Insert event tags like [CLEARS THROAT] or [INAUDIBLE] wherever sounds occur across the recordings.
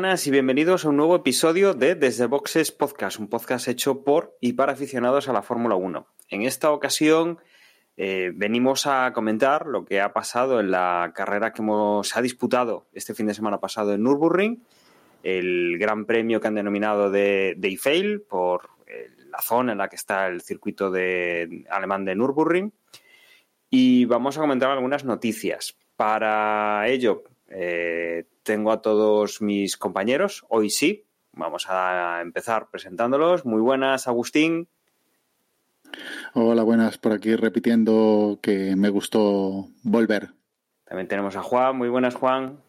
buenas y bienvenidos a un nuevo episodio de Desde Boxes Podcast, un podcast hecho por y para aficionados a la Fórmula 1. En esta ocasión eh, venimos a comentar lo que ha pasado en la carrera que hemos, se ha disputado este fin de semana pasado en Nürburgring, el gran premio que han denominado de, de Eiffel por eh, la zona en la que está el circuito de, alemán de Nürburgring. Y vamos a comentar algunas noticias. Para ello, eh, tengo a todos mis compañeros. Hoy sí, vamos a empezar presentándolos. Muy buenas, Agustín. Hola, buenas, por aquí repitiendo que me gustó volver. También tenemos a Juan. Muy buenas, Juan.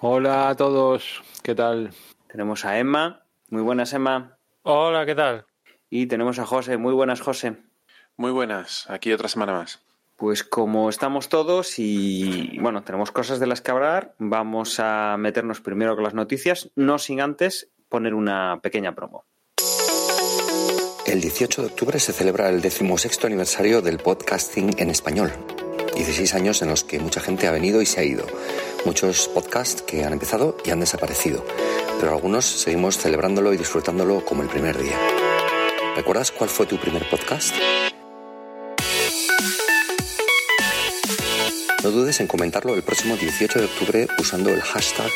Hola a todos, ¿qué tal? Tenemos a Emma. Muy buenas, Emma. Hola, ¿qué tal? Y tenemos a José. Muy buenas, José. Muy buenas, aquí otra semana más. Pues como estamos todos y bueno, tenemos cosas de las que hablar, vamos a meternos primero con las noticias, no sin antes poner una pequeña promo. El 18 de octubre se celebra el decimosexto aniversario del podcasting en español. 16 años en los que mucha gente ha venido y se ha ido. Muchos podcasts que han empezado y han desaparecido. Pero algunos seguimos celebrándolo y disfrutándolo como el primer día. ¿Recuerdas cuál fue tu primer podcast? No dudes en comentarlo el próximo 18 de octubre usando el hashtag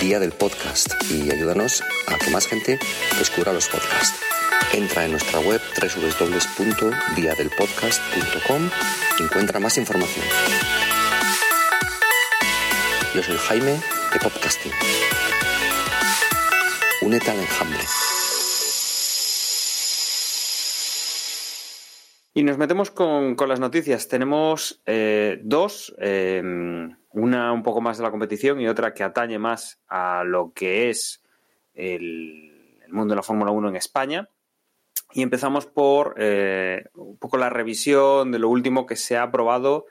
Día del Podcast y ayúdanos a que más gente descubra los podcasts. Entra en nuestra web www.diadelpodcast.com y encuentra más información. Yo soy Jaime de Podcasting. Únete al enjambre. Y nos metemos con, con las noticias. Tenemos eh, dos, eh, una un poco más de la competición y otra que atañe más a lo que es el, mundo de la Fórmula 1 en España. Y empezamos por eh, un poco la revisión de lo último que se ha aprobado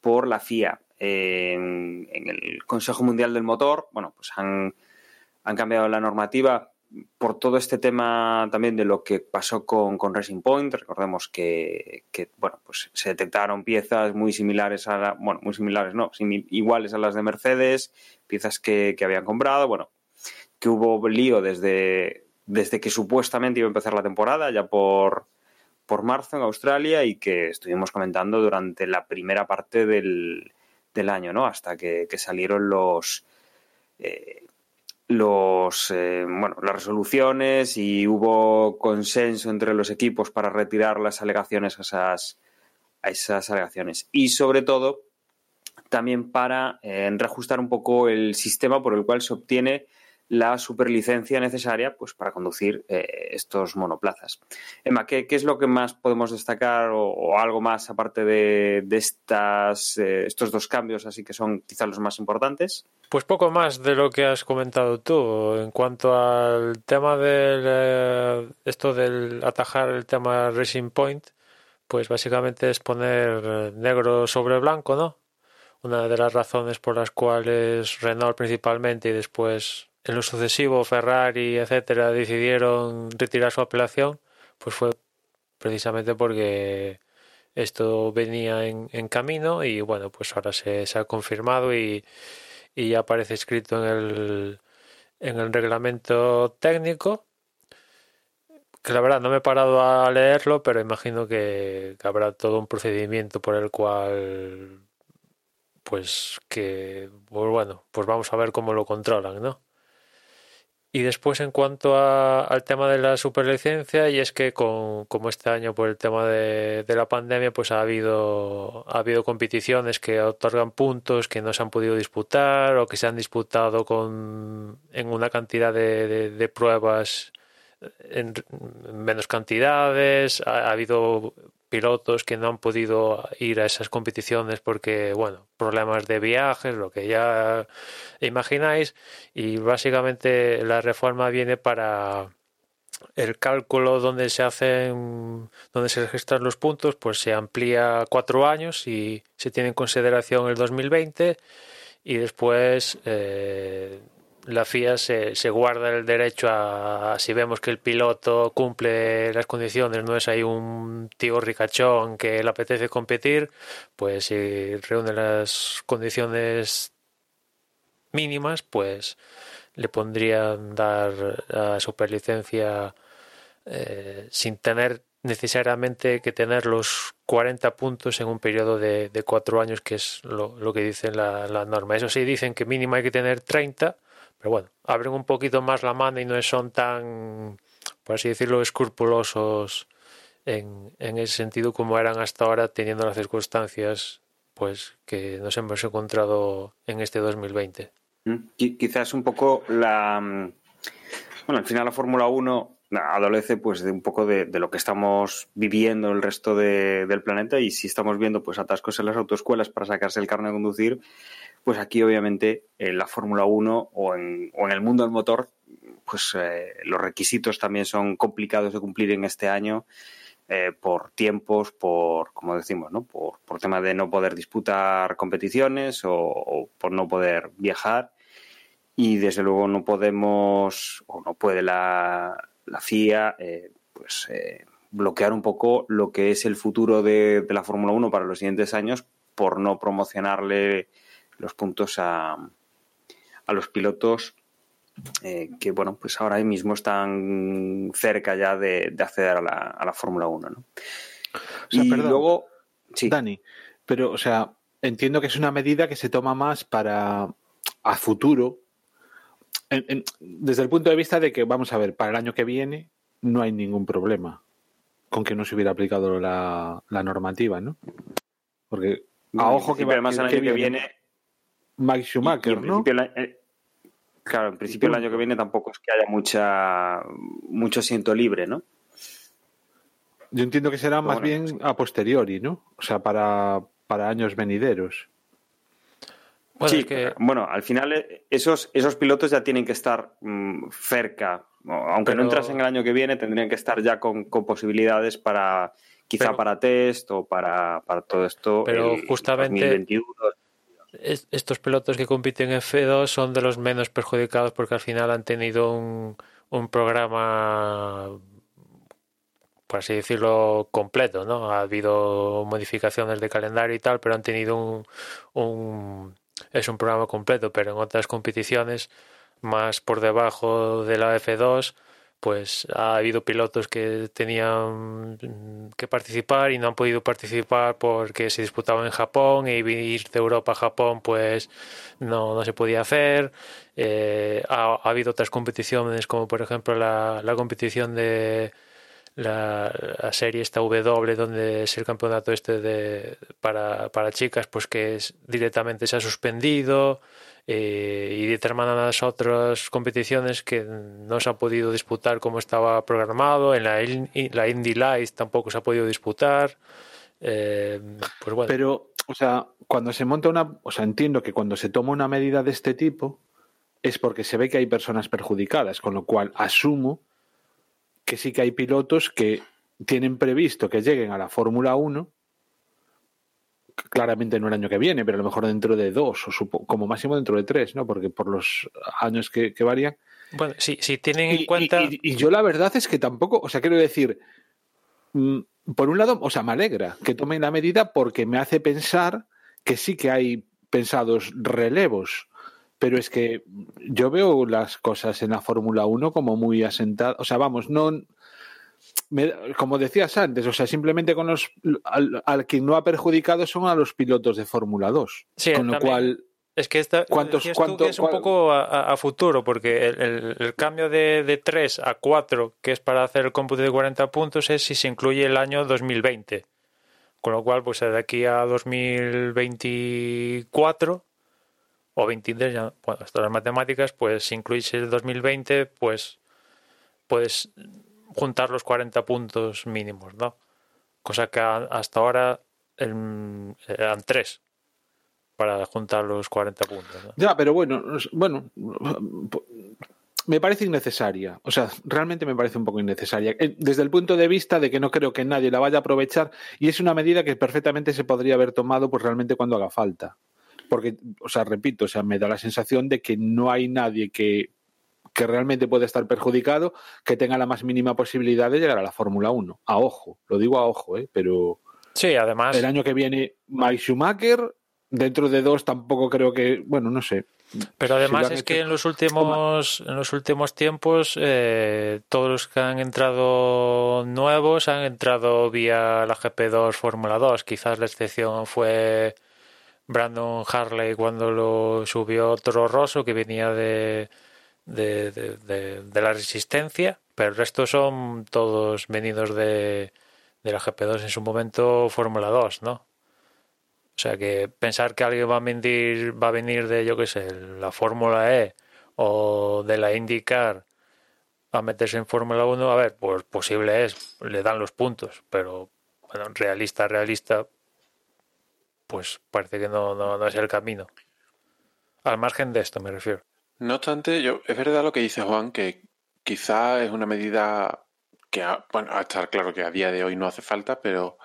por la FIA. En, en, el Consejo Mundial del Motor, bueno, pues han, han cambiado la normativa por todo este tema también de lo que pasó con, con Racing Point, recordemos que, bueno, pues se detectaron piezas muy similares a la, bueno, muy similares, no, iguales a las de Mercedes, piezas que, que habían comprado, bueno, que hubo lío desde, desde que supuestamente iba a empezar la temporada, ya por, por marzo en Australia, y que estuvimos comentando durante la primera parte del, del año, ¿no? Hasta que, que salieron los eh, los eh, bueno las resoluciones y hubo consenso entre los equipos para retirar las alegaciones a esas a esas alegaciones. Y sobre todo también para eh, reajustar un poco el sistema por el cual se obtiene la superlicencia necesaria pues para conducir eh, estos monoplazas. Emma, ¿qué, ¿qué, es lo que más podemos destacar o, algo más aparte de, de estas, eh, estos dos cambios, así que son quizás los más importantes? Pues poco más de lo que has comentado tú. En cuanto al tema del eh, esto del atajar el tema Racing Point, pues básicamente es poner negro sobre blanco, ¿no? Una de las razones por las cuales Renault principalmente y después en lo sucesivo Ferrari, etcétera, decidieron retirar su apelación, pues fue precisamente porque esto venía en, camino y bueno, pues ahora se, ha confirmado y, ya aparece escrito en el, en el reglamento técnico. Que la verdad no me he parado a leerlo, pero imagino que, que habrá todo un procedimiento por el cual pues que pues bueno, pues vamos a ver cómo lo controlan, ¿no? Y después en cuanto a, al tema de la superlicencia, y es que con, como este año por el tema de, de, la pandemia, pues ha habido, ha habido competiciones que otorgan puntos que no se han podido disputar o que se han disputado con, en una cantidad de, de, pruebas en menos cantidades. Ha habido pilotos que no han podido ir a esas competiciones porque, bueno, problemas de viajes, lo que ya imagináis, y básicamente la reforma viene para, el cálculo donde se hacen, donde se registran los puntos, pues se amplía cuatro años y se tiene en consideración el 2020 y después eh, la FIA se, se, guarda el derecho a, si vemos que el piloto cumple las condiciones, no es ahí un tío ricachón que le apetece competir, pues si reúne las condiciones mínimas, pues le pondrían dar a superlicencia eh, sin tener necesariamente que tener los 40 puntos en un periodo de, de cuatro años, que es lo, lo que dice la, la, norma. Eso sí, dicen que mínimo hay que tener 30, pero bueno, abren un poquito más la mano y no son tan, por así decirlo, escrupulosos en, en ese sentido como eran hasta ahora, teniendo las circunstancias pues que nos hemos encontrado en este 2020. Quizás un poco la... Bueno, al final la Fórmula 1 adolece pues de un poco de, lo que estamos viviendo el resto de, del planeta y si estamos viendo pues atascos en las autoescuelas para sacarse el carnet de conducir, pues aquí obviamente en la Fórmula 1 o en, o en, el mundo del motor pues eh, los requisitos también son complicados de cumplir en este año eh, por tiempos, por, como decimos, ¿no? por, por tema de no poder disputar competiciones o, por no poder viajar y desde luego no podemos o no puede la, la FIA eh, pues eh, bloquear un poco lo que es el futuro de, de la Fórmula 1 para los siguientes años por no promocionarle los puntos a, a los pilotos eh, que bueno pues ahora mismo están cerca ya de, de acceder a la, a la Fórmula 1 ¿no? o sea, y perdón, luego sí. Dani pero o sea entiendo que es una medida que se toma más para a futuro en, en, desde el punto de vista de que, vamos a ver, para el año que viene no hay ningún problema con que no se hubiera aplicado la, la normativa, ¿no? Porque a ojo que, además el año que viene, viene Mike Schumacher, y, y ¿no? La, eh, claro, en principio el año que viene tampoco es que haya mucha mucho asiento libre, ¿no? Yo entiendo que será más bueno, bien a posteriori, ¿no? O sea, para, para años venideros. Bueno, sí, que... bueno, al final eh, esos, esos pilotos ya tienen que estar mmm, cerca. Aunque pero... no entrasen el año que viene, tendrían que estar ya con, con posibilidades para quizá pero... para test o para, para todo esto. Pero el, justamente 2021. Es, estos pilotos que compiten en F2 son de los menos perjudicados porque al final han tenido un, un programa por así decirlo, completo, ¿no? Ha habido modificaciones de calendario y tal, pero han tenido un, un es un programa completo, pero en otras competiciones más por debajo de la F2, pues ha habido pilotos que tenían que participar y no han podido participar porque se disputaban en Japón y ir de Europa a Japón pues no, no se podía hacer. Eh, ha, ha, habido otras competiciones como por ejemplo la, la competición de la, serie esta W donde es el campeonato este de para, para chicas pues que directamente se ha suspendido eh, y determinadas otras competiciones que no se ha podido disputar como estaba programado. En la, la Indy Lights tampoco se ha podido disputar. Eh, pues pero o sea cuando se monta una o sea entiendo que cuando se toma una medida de este tipo es porque se ve que hay personas perjudicadas con lo cual asumo que sí que hay pilotos que tienen previsto que lleguen a la Fórmula 1, claramente no el año que viene, pero a lo mejor dentro de dos, o como máximo dentro de tres, ¿no? Porque por los años que, que varían. Bueno, si, si tienen en cuenta. Y, y, y, yo la verdad es que tampoco, o sea, quiero decir, mm, por un lado, o sea, me alegra que tomen la medida porque me hace pensar que sí que hay pensados relevos pero es que yo veo las cosas en la Fórmula 1 como muy asentadas. O sea, vamos, no. Me, como decías antes, o sea, simplemente con los. Al, al quien no ha perjudicado son a los pilotos de Fórmula 2. Sí, con lo cual. Es que esta, ¿cuántos, cuánto, es un poco a, a, futuro, porque el, el, el cambio de, de, 3 a 4, que es para hacer el cómputo de 40 puntos, es si se incluye el año 2020. Con lo cual, pues de aquí a 2024 o 23, ya, bueno, hasta las matemáticas, pues si incluís el 2020, pues puedes juntar los 40 puntos mínimos, ¿no? Cosa que hasta ahora eran 3 para juntar los 40 puntos. ¿no? Ya, pero bueno, bueno, me parece innecesaria. O sea, realmente me parece un poco innecesaria. Eh, desde el punto de vista de que no creo que nadie la vaya a aprovechar y es una medida que perfectamente se podría haber tomado pues realmente cuando haga falta. Porque, o sea, repito, o sea, me da la sensación de que no hay nadie que, que realmente pueda estar perjudicado que tenga la más mínima posibilidad de llegar a la Fórmula 1. A ojo, lo digo a ojo, ¿eh? pero Sí, además. el año que viene Mike Schumacher, dentro de dos tampoco creo que, bueno, no sé. Pero además es hecho- que en los últimos, en los últimos tiempos, eh, todos los que han entrado nuevos han entrado vía la GP2 Fórmula 2. Quizás la excepción fue Brandon Harley cuando lo subió Toro Rosso, que venía de, de, de- de- la Resistencia, pero el resto son todos venidos de, de la GP2 en su momento Fórmula 2, ¿no? O sea que pensar que alguien va a venir, va a venir de, yo qué sé, la Fórmula E o de la IndyCar a meterse en Fórmula 1, a ver, pues posible es, le dan los puntos, pero bueno, realista, realista, pues parece que no, no, no es el camino. Al margen de esto me refiero. No obstante, yo, es verdad lo que dice Juan, que quizá es una medida que, a- bueno, a estar claro que a día de hoy no hace falta, pero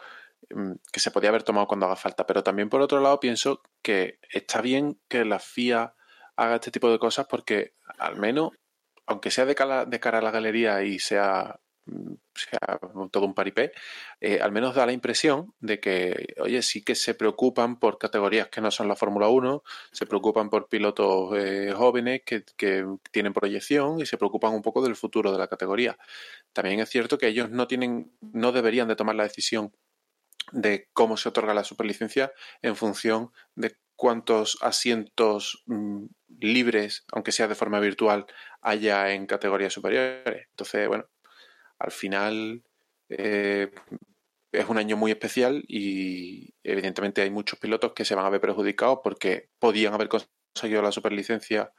mm, que se podía haber tomado cuando haga falta. Pero también, por otro lado, pienso que está bien que la FIA haga este tipo de cosas porque, al menos, aunque sea de cara, a la galería y sea, sea todo un paripé, eh, al menos da la impresión de que, oye, sí que se preocupan por categorías que no son la Fórmula 1, se preocupan por pilotos eh, jóvenes que, que tienen proyección y se preocupan un poco del futuro de la categoría. También es cierto que ellos no tienen, no deberían de tomar la decisión de cómo se otorga la superlicencia en función de cuántos asientos mm, libres, aunque sea de forma virtual, haya en categorías superiores. Entonces, bueno, al final eh, es un año muy especial y evidentemente hay muchos pilotos que se van a ver perjudicados porque podían haber conseguido la superlicencia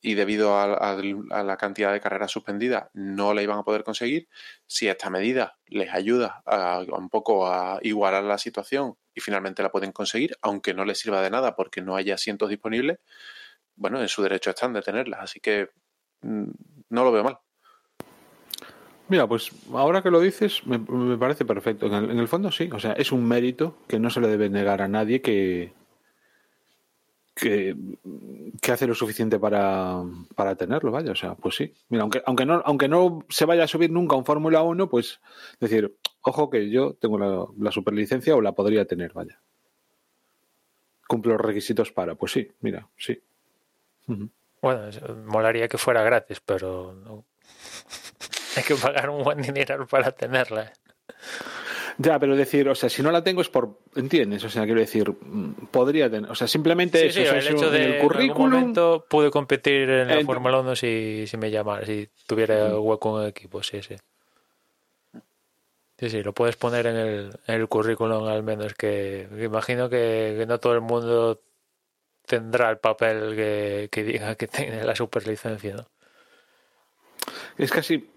y debido a, la cantidad de carreras suspendidas no la iban a poder conseguir. Si esta medida les ayuda a un poco a igualar la situación y finalmente la pueden conseguir, aunque no les sirva de nada porque no haya asientos disponibles, bueno, en su derecho están de tenerlas. Así que mm, no lo veo mal. Mira, pues ahora que lo dices, me, parece perfecto. En el, fondo sí, o sea, es un mérito que no se le debe negar a nadie que, que, hace lo suficiente para, para tenerlo, vaya, o sea, pues sí. Mira, aunque, aunque, no, aunque no se vaya a subir nunca un Fórmula 1, pues decir, ojo que yo tengo la, superlicencia o la podría tener, vaya. Cumplo los requisitos para, pues sí, mira, sí. Bueno, molaría que fuera gratis, pero no. Hay [LAUGHS] que pagar un buen dinero para tenerla. Ya, pero decir, o sea, si no la tengo es por, ¿entiendes? O sea, quiero decir, mm, podría tener, o sea, simplemente Sí, eso, sí, o sea, el hecho en de el en algún currículum. momento pude competir en la En- Fórmula 1 si, si me llamara, si tuviera hueco en el equipo, sí, sí. Sí, sí, lo puedes poner en el, en el currículum al menos, que, que imagino que, que no todo el mundo tendrá el papel que, que diga que tiene la superlicencia, ¿no? Es casi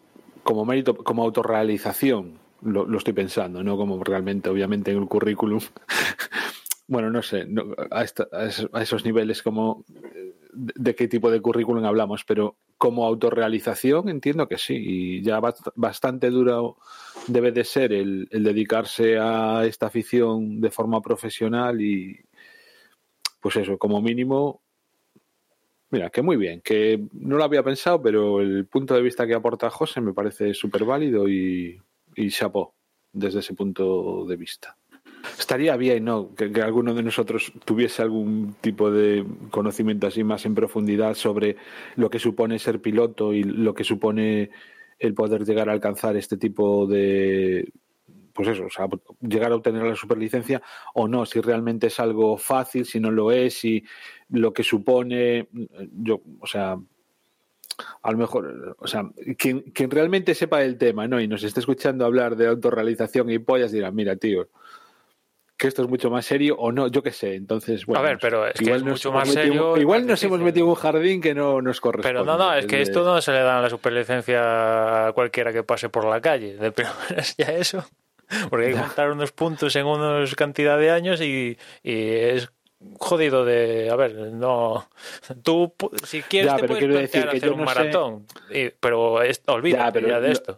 como mérito, como autorrealización, lo, estoy pensando, no como realmente, obviamente, en el currículum. [LAUGHS] bueno, no sé, no, a, esta- a esos, niveles como eh, de, qué tipo de currículum hablamos, pero como autorrealización entiendo que sí, y ya bast- bastante duro debe de ser el, el dedicarse a esta afición de forma profesional y pues eso, como mínimo Mira, que muy bien, que no lo había pensado, pero el punto de vista que aporta José me parece súper válido y, y chapó desde ese punto de vista. Estaría bien, ¿no? Que, que alguno de nosotros tuviese algún tipo de conocimiento así más en profundidad sobre lo que supone ser piloto y lo que supone el poder llegar a alcanzar este tipo de, pues eso, o sea, llegar a obtener la superlicencia o no, si realmente es algo fácil, si no lo es, si lo que supone, yo, o sea, a lo mejor, o sea, quien, quien realmente sepa del tema, ¿no? Y nos esté escuchando hablar de autorrealización y pollas dirá, mira, tío, que esto es mucho más serio o no, yo qué sé. Entonces, bueno, A ver, pero es que es mucho más serio Igual nos hemos metido en un jardín que no nos corresponde. Pero no, no, es que de- esto no se le da la superlicencia a cualquiera que pase por la calle. De primeras ya eso. Porque hay que contar unos puntos en unos cantidad de años y, y es jodido de. A ver, no. Tú, si quieres, Ya, te puedes decir hacer un no sé- maratón. y- pero es, olvídate Ya, de lo- esto.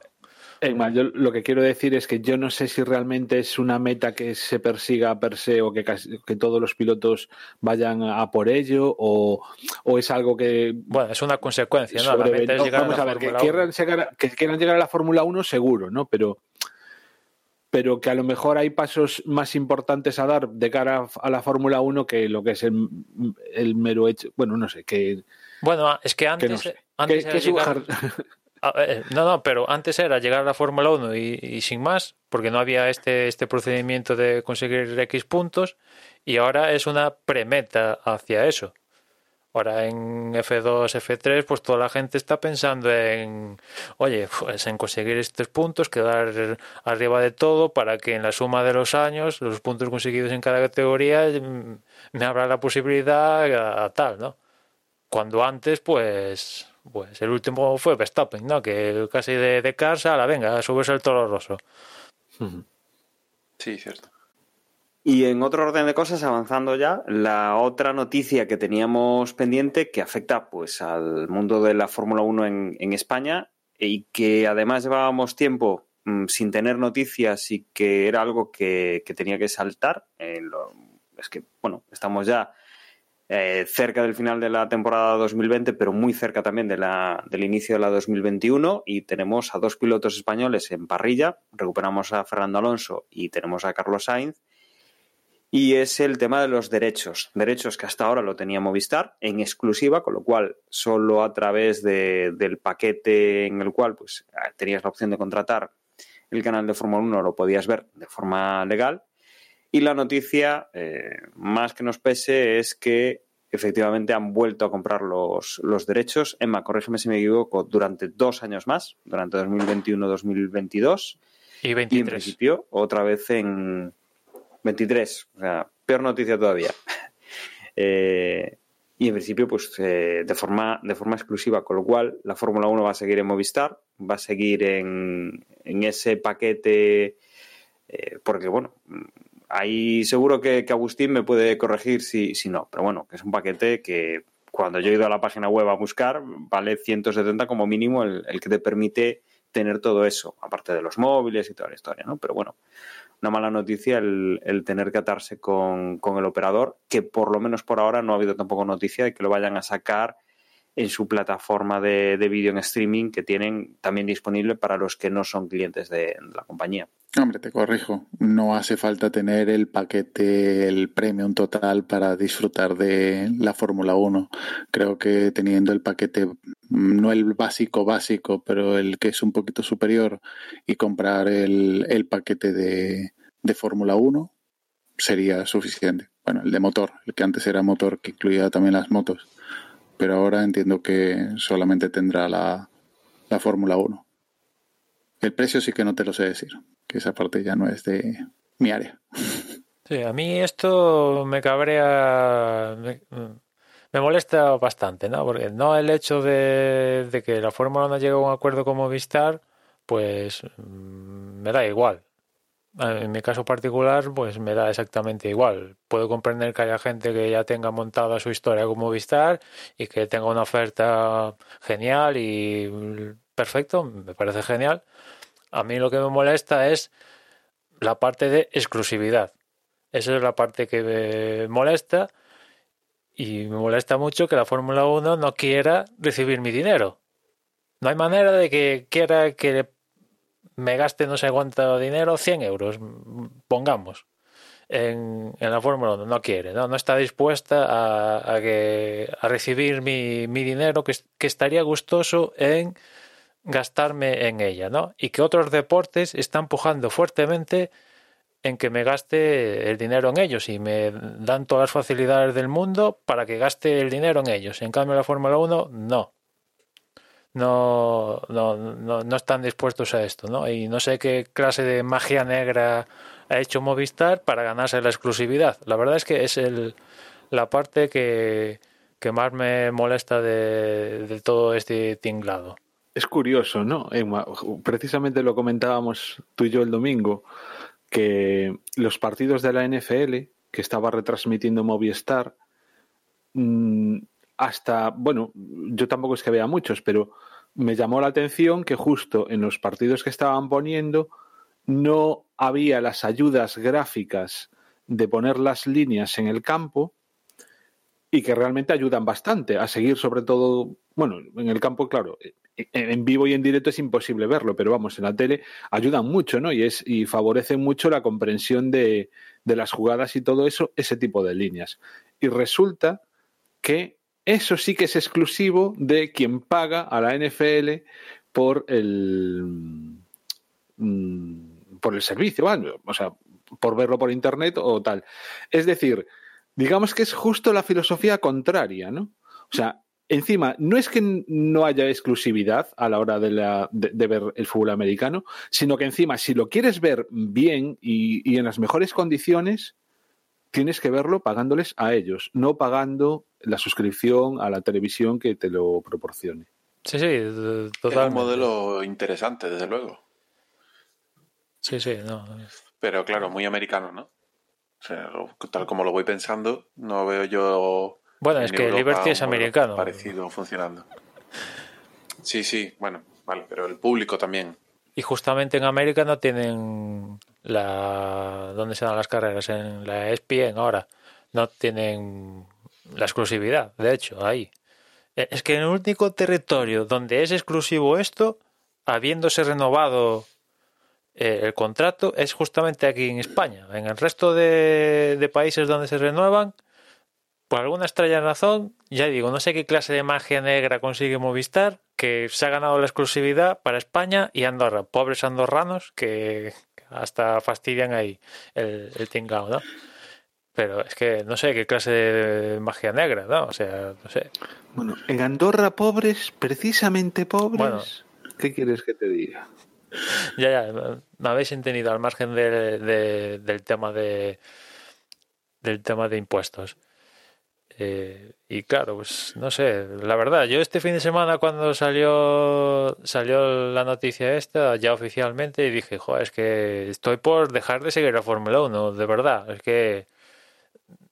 Yo lo que quiero decir es que yo no sé si realmente es una meta que se persiga per se o que, casi- que todos los pilotos vayan a por ello o, o es algo que Bueno, es una consecuencia, ¿no? La sobre- meta es no, llegar vamos a ver, que quieran, 1. llegar a, que quieran llegar a la Fórmula 1 seguro, ¿no? Pero, pero que a lo mejor hay pasos más importantes a dar de cara a, la Fórmula 1 que lo que es el, el mero hecho. Bueno, no sé, que, Bueno, es que que antes, no sé. antes Que- era que es un llegar- jar- A [LAUGHS] ver, no, no, pero antes era llegar a la Fórmula 1 y, y sin más, porque no había este, este procedimiento de conseguir X puntos, y ahora es una premeta hacia eso. Ahora en F2, F3, pues toda la gente está pensando en, oye, pues en conseguir estos puntos, quedar arriba de todo para que en la suma de los años, los puntos conseguidos en cada categoría, mm, me abra la posibilidad a, a tal, ¿no? Cuando antes, pues, pues el último fue Verstappen, ¿no? Que casi de, de casa, la venga, subes el toro roso. Sí, cierto. Y en otro orden de cosas, avanzando ya, la otra noticia que teníamos pendiente que afecta pues al mundo de la Fórmula 1 en, España y que además llevábamos tiempo mm, sin tener noticias y que era algo que, tenía que saltar. es que, bueno, estamos ya eh, cerca del final de la temporada 2020, pero muy cerca también del inicio de la 2021 y tenemos a dos pilotos españoles en parrilla. Recuperamos a Fernando Alonso y tenemos a Carlos Sainz. Y es el tema de los derechos. Derechos que hasta ahora lo tenía Movistar en exclusiva, con lo cual solo a través de- del paquete en el cual pues, tenías la opción de contratar el canal de Fórmula 1 lo podías ver de forma legal. Y la noticia, eh, más que nos pese, es que efectivamente han vuelto a comprar los, los derechos. Emma, corrígeme si me equivoco, durante dos años más, durante 2021-2022. Y Y en 23. principio, otra vez en 23. O sea, peor noticia todavía. [LAUGHS] Eh, y en principio, pues eh, de, forma, de forma exclusiva, con lo cual la Fórmula 1 va a seguir en Movistar, va a seguir en, en ese paquete, eh, porque bueno, ahí seguro que, Agustín me puede corregir si, si no, pero bueno, que es un paquete que cuando yo he ido a la página web a buscar, vale 170 como mínimo el que te permite tener todo eso, aparte de los móviles y toda la historia, ¿no? Pero bueno, una mala noticia el, tener que atarse con, con el operador, que por lo menos por ahora no ha habido tampoco noticia de que lo vayan a sacar en su plataforma de, de vídeo en streaming que tienen también disponible para los que no son clientes de, de la compañía. Hombre, te corrijo. No hace falta tener el paquete, el premium total para disfrutar de la Fórmula 1. Creo que teniendo el paquete, no el básico básico, pero el que es un poquito superior y comprar el, el paquete de, de Fórmula 1 sería suficiente. Bueno, el de motor, el que antes era motor, que incluía también las motos. Pero ahora entiendo que solamente tendrá la, la Fórmula 1. El precio sí que no te lo sé decir, que esa parte ya no es de mi área. Sí, a mí esto me cabrea, me, molesta bastante, ¿no? Porque no el hecho de, que la Fórmula 1 llegue a un acuerdo con Movistar, pues mm, me da igual. En mi caso particular, pues me da exactamente igual. Puedo comprender que haya gente que ya tenga montada su historia con Movistar y que tenga una oferta genial y perfecto, me parece genial. A mí lo que me molesta es la parte de exclusividad. Esa es la parte que me molesta y me molesta mucho que la Fórmula 1 no quiera recibir mi dinero. No hay manera de que quiera que me gaste no sé cuánto dinero, 100 euros, pongamos, en, en la Fórmula 1. No quiere, no, no está dispuesta a, a, que, a recibir mi, mi dinero que, que estaría gustoso en gastarme en ella, ¿no? Y que otros deportes están pujando fuertemente en que me gaste el dinero en ellos y me dan todas las facilidades del mundo para que gaste el dinero en ellos. En cambio, la Fórmula 1, no. No, no, no, no están dispuestos a esto, ¿no? Y no sé qué clase de magia negra ha hecho Movistar para ganarse la exclusividad. La verdad es que es el, la parte que, que más me molesta de, de todo este tinglado. Es curioso, ¿no? Precisamente lo comentábamos tú y yo el domingo, que los partidos de la NFL, que estaba retransmitiendo Movistar, mm, hasta, bueno, yo tampoco es que vea muchos, pero me llamó la atención que justo en los partidos que estaban poniendo no había las ayudas gráficas de poner las líneas en el campo y que realmente ayudan bastante a seguir sobre todo, bueno, en el campo, claro, en vivo y en directo es imposible verlo, pero vamos, en la tele ayudan mucho, ¿no? Y, es, y favorecen mucho la comprensión de, las jugadas y todo eso, ese tipo de líneas. Y resulta que eso sí que es exclusivo de quien paga a la NFL por el mm, por el servicio, o sea, por verlo por internet o tal. Es decir, digamos que es justo la filosofía contraria, ¿no? O sea, encima, no es que no haya exclusividad a la hora de, la, de, ver el fútbol americano, sino que encima, si lo quieres ver bien y, y, en las mejores condiciones, tienes que verlo pagándoles a ellos, no pagando la suscripción a la televisión que te lo proporcione. Sí, sí, totalmente. Es un modelo interesante, desde luego. Sí, sí, no. Pero claro, muy americano, ¿no? O sea, tal como lo voy pensando, no veo yo bueno, es que Liberty es americano. Parecido funcionando. Sí, sí, bueno, vale, pero el público también. Y justamente en América no tienen la. ¿Dónde se dan las carreras? En la ESPN ahora. No tienen la exclusividad, de hecho, ahí. E, es que en el único territorio donde es exclusivo esto, habiéndose renovado eh, el contrato, es justamente aquí en España. En el resto de, de países donde se renuevan, por alguna extraña razón, ya digo, no sé qué clase de magia negra consigue Movistar, que se ha ganado la exclusividad para España y Andorra. Pobres andorranos que hasta fastidian ahí el, el tingao, ¿no? Pero es que no sé qué clase de magia negra, ¿no? O sea, no sé. Bueno, en Andorra pobres, precisamente pobres. Bueno, ¿Qué quieres que te diga? Ya, ya, me habéis entendido al margen de, de, del tema de del tema de impuestos. Eh, y claro, pues no sé, la verdad, yo este fin de semana cuando salió salió la noticia esta ya oficialmente y dije, joder, es que estoy por dejar de seguir la Fórmula 1, de verdad, es que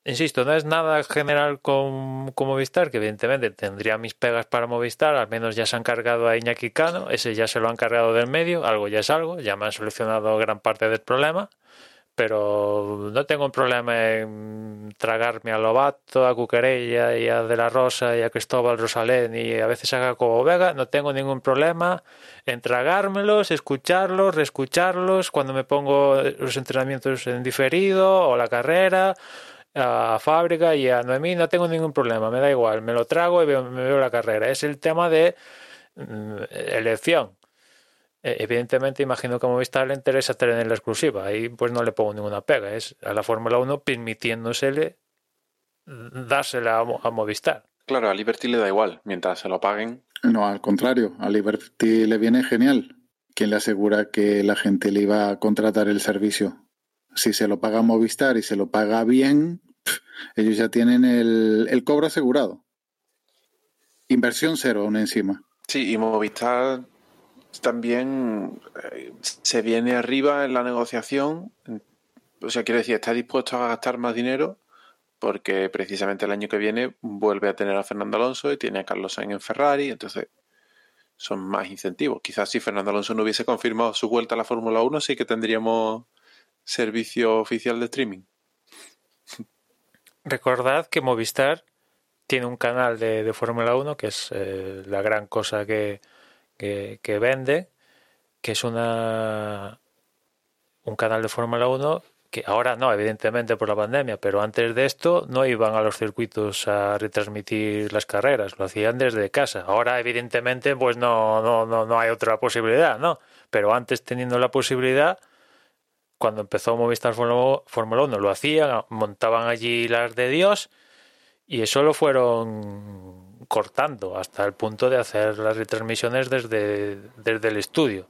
insisto, no es nada general con, con, Movistar, que evidentemente tendría mis pegas para Movistar, al menos ya se han cargado a Iñaki Cano, ese ya se lo han cargado del medio, algo ya es algo, ya me han solucionado gran parte del problema pero no tengo un problema en tragarme a Lobato, a Cucarella y a De la Rosa y a Cristóbal Rosalén y a veces a Jacobo Vega, no tengo ningún problema en tragármelos, escucharlos, reescucharlos cuando me pongo los entrenamientos en diferido o la carrera a Fábrica y a Noemí, no tengo ningún problema, me da igual, me lo trago y me veo la carrera. Es el tema de mm, elección. Eh, evidentemente imagino que a Movistar le interesa tener la exclusiva. Ahí pues no le pongo ninguna pega. Es a la Fórmula 1 permitiéndosele dársela a, Movistar. Claro, a Liberty le da igual, mientras se lo paguen. No, al contrario, a Liberty le viene genial. ¿Quién le asegura que la gente le iba a contratar el servicio? Si se lo paga Movistar y se lo paga bien, ellos ya tienen el, el cobro asegurado. Inversión cero aún encima. Sí, y Movistar también eh, se viene arriba en la negociación. O sea, quiero decir, está dispuesto a gastar más dinero porque precisamente el año que viene vuelve a tener a Fernando Alonso y tiene a Carlos Sainz en Ferrari, entonces son más incentivos. Quizás si Fernando Alonso no hubiese confirmado su vuelta a la Fórmula 1, sí que tendríamos servicio oficial de streaming. Recordad que Movistar tiene un canal de, Fórmula 1, que es eh, la gran cosa que, que, vende, que es una un canal de Fórmula 1 que ahora no, evidentemente por la pandemia, pero antes de esto no iban a los circuitos a retransmitir las carreras, lo hacían desde casa. Ahora, evidentemente, pues no, no, no, no hay otra posibilidad, ¿no? Pero antes teniendo la posibilidad, cuando empezó Movistar Fórmula 1, lo hacían, montaban allí las de Dios y eso lo fueron cortando hasta el punto de hacer las retransmisiones desde, desde el estudio.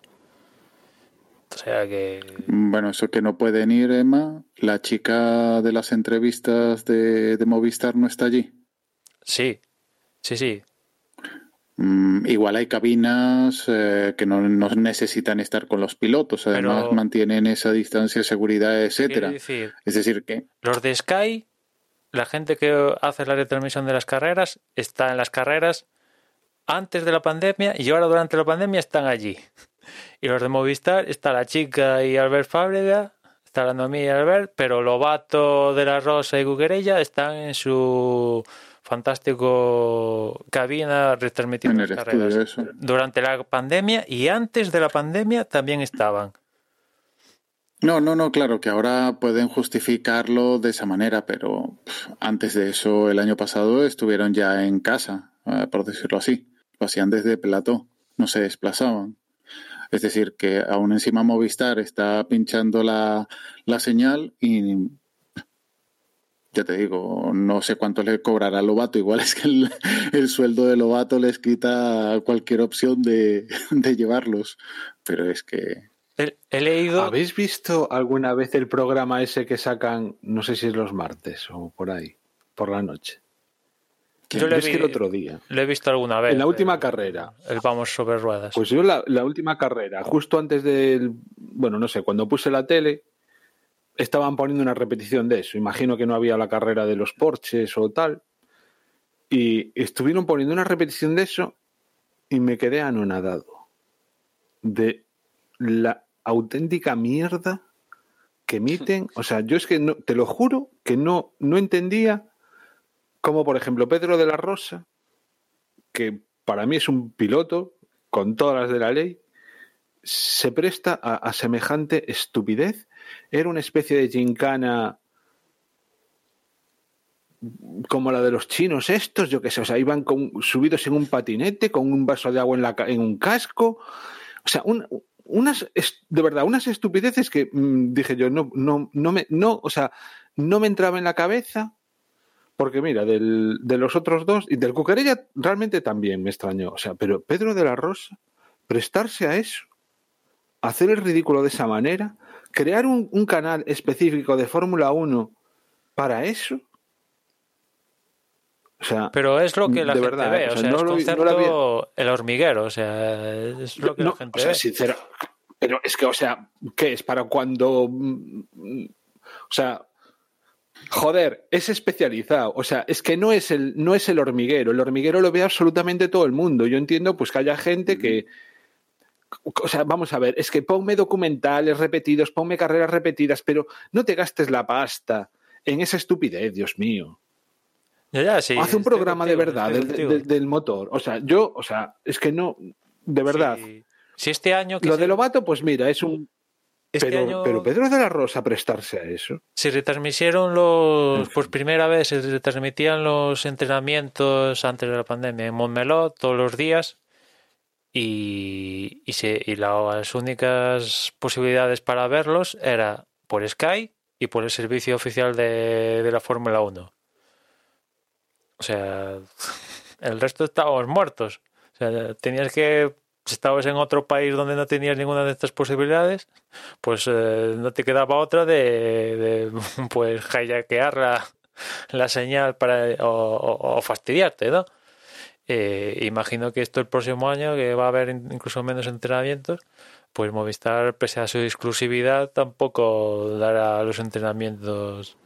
O sea que. Bueno, eso que no pueden ir, Emma. La chica de las entrevistas de, de Movistar no está allí. Sí, sí, sí. Mm, igual hay cabinas eh, que no, no necesitan estar con los pilotos, además Pero- mantienen esa distancia de seguridad, etcétera. decir, Es decir, que los de Sky, la gente que hace la retransmisión de las carreras, está en las carreras antes de la pandemia y ahora durante la pandemia están allí. [LAUGHS] Y los de Movistar, está la chica y Albert Fábrega, está la Noemí y Albert, pero Lobato de la Rosa y Cuquerella están en su fantástico cabina en retransmitiendo las carreras. Durante la pandemia y antes de la pandemia también estaban. No, no, no, claro que ahora pueden justificarlo de esa manera, pero antes de eso, el año pasado estuvieron ya en casa, eh, por decirlo así. Lo hacían desde plató, no se desplazaban. Es decir, que aún encima Movistar está pinchando la, la señal y ya te digo, no sé cuánto le cobrará Lobato. Igual es que el, el sueldo de Lobato les quita cualquier opción de, de llevarlos. Pero es que He, he leído. ¿Habéis visto alguna vez el programa ese que sacan, no sé si es los martes o por ahí, por la noche? Yo que vi- el otro día, Lo he visto alguna vez. en la última el- carrera, El vamos sobre ruedas. Pues yo la, la última carrera, justo antes del, bueno, no sé, cuando puse la tele, estaban poniendo una repetición de eso. Imagino que no había la carrera de los Porches o tal. Y estuvieron poniendo una repetición de eso y me quedé anonadado. De la auténtica mierda que emiten. O sea, yo es que no, te lo juro que no, no entendía cómo, por ejemplo, Pedro de la Rosa, que para mí es un piloto con todas las de la ley, se presta a, a semejante estupidez. Era una especie de gincana como la de los chinos estos, yo qué sé, o sea, iban con, subidos en un patinete, con un vaso de agua en, la, en un casco. O sea, un- unas, de verdad, unas estupideces que mm, dije yo, no, no, no me, no, o sea, no me entraba en la cabeza. Porque mira, del, de los otros dos, y del Cucarella realmente también me extrañó. O sea, pero Pedro de la Rosa, prestarse a eso, hacer el ridículo de esa manera, crear un, un canal específico de Fórmula 1 para eso. O sea, Pero es lo que la gente verdad, ve, o O sea, no es lo- no concepto lo había- el hormiguero, o sea, es lo que no, la gente o sea, ve. sincera, pero es que, o sea, ¿qué es para cuando, o sea, joder, es especializado, o sea, es que no es el, no es el hormiguero, el hormiguero lo ve absolutamente todo el mundo. Yo entiendo, pues que haya gente que, o sea, vamos a ver, es que ponme documentales repetidos, ponme carreras repetidas, pero no te gastes la pasta en esa estupidez, Dios mío. Ya, ya, sí, Haz un programa de verdad del, contigo. del- del motor. O sea, yo, o sea, es que no, de verdad. Sí. Si este año... que Lo se- de Lobato, pues mira, es un. este pero, año pero Pedro de la Rosa prestarse a eso. se retransmitieron los... Por primera vez se retransmitían los entrenamientos antes de la pandemia en Montmeló todos los días y, y, se, y las únicas posibilidades para verlos era por Sky y por el servicio oficial de, de la Fórmula 1. O sea, el resto estábamos muertos. O sea, tenías que, si estabas en otro país donde no tenías ninguna de estas posibilidades, pues eh, no te quedaba otra de, de, [LAUGHS] pues hijackear la, la señal para o, fastidiarte, ¿no? Eh, imagino que esto el próximo año, que va a haber in- incluso menos entrenamientos, pues Movistar, pese a su exclusividad, tampoco dará los entrenamientos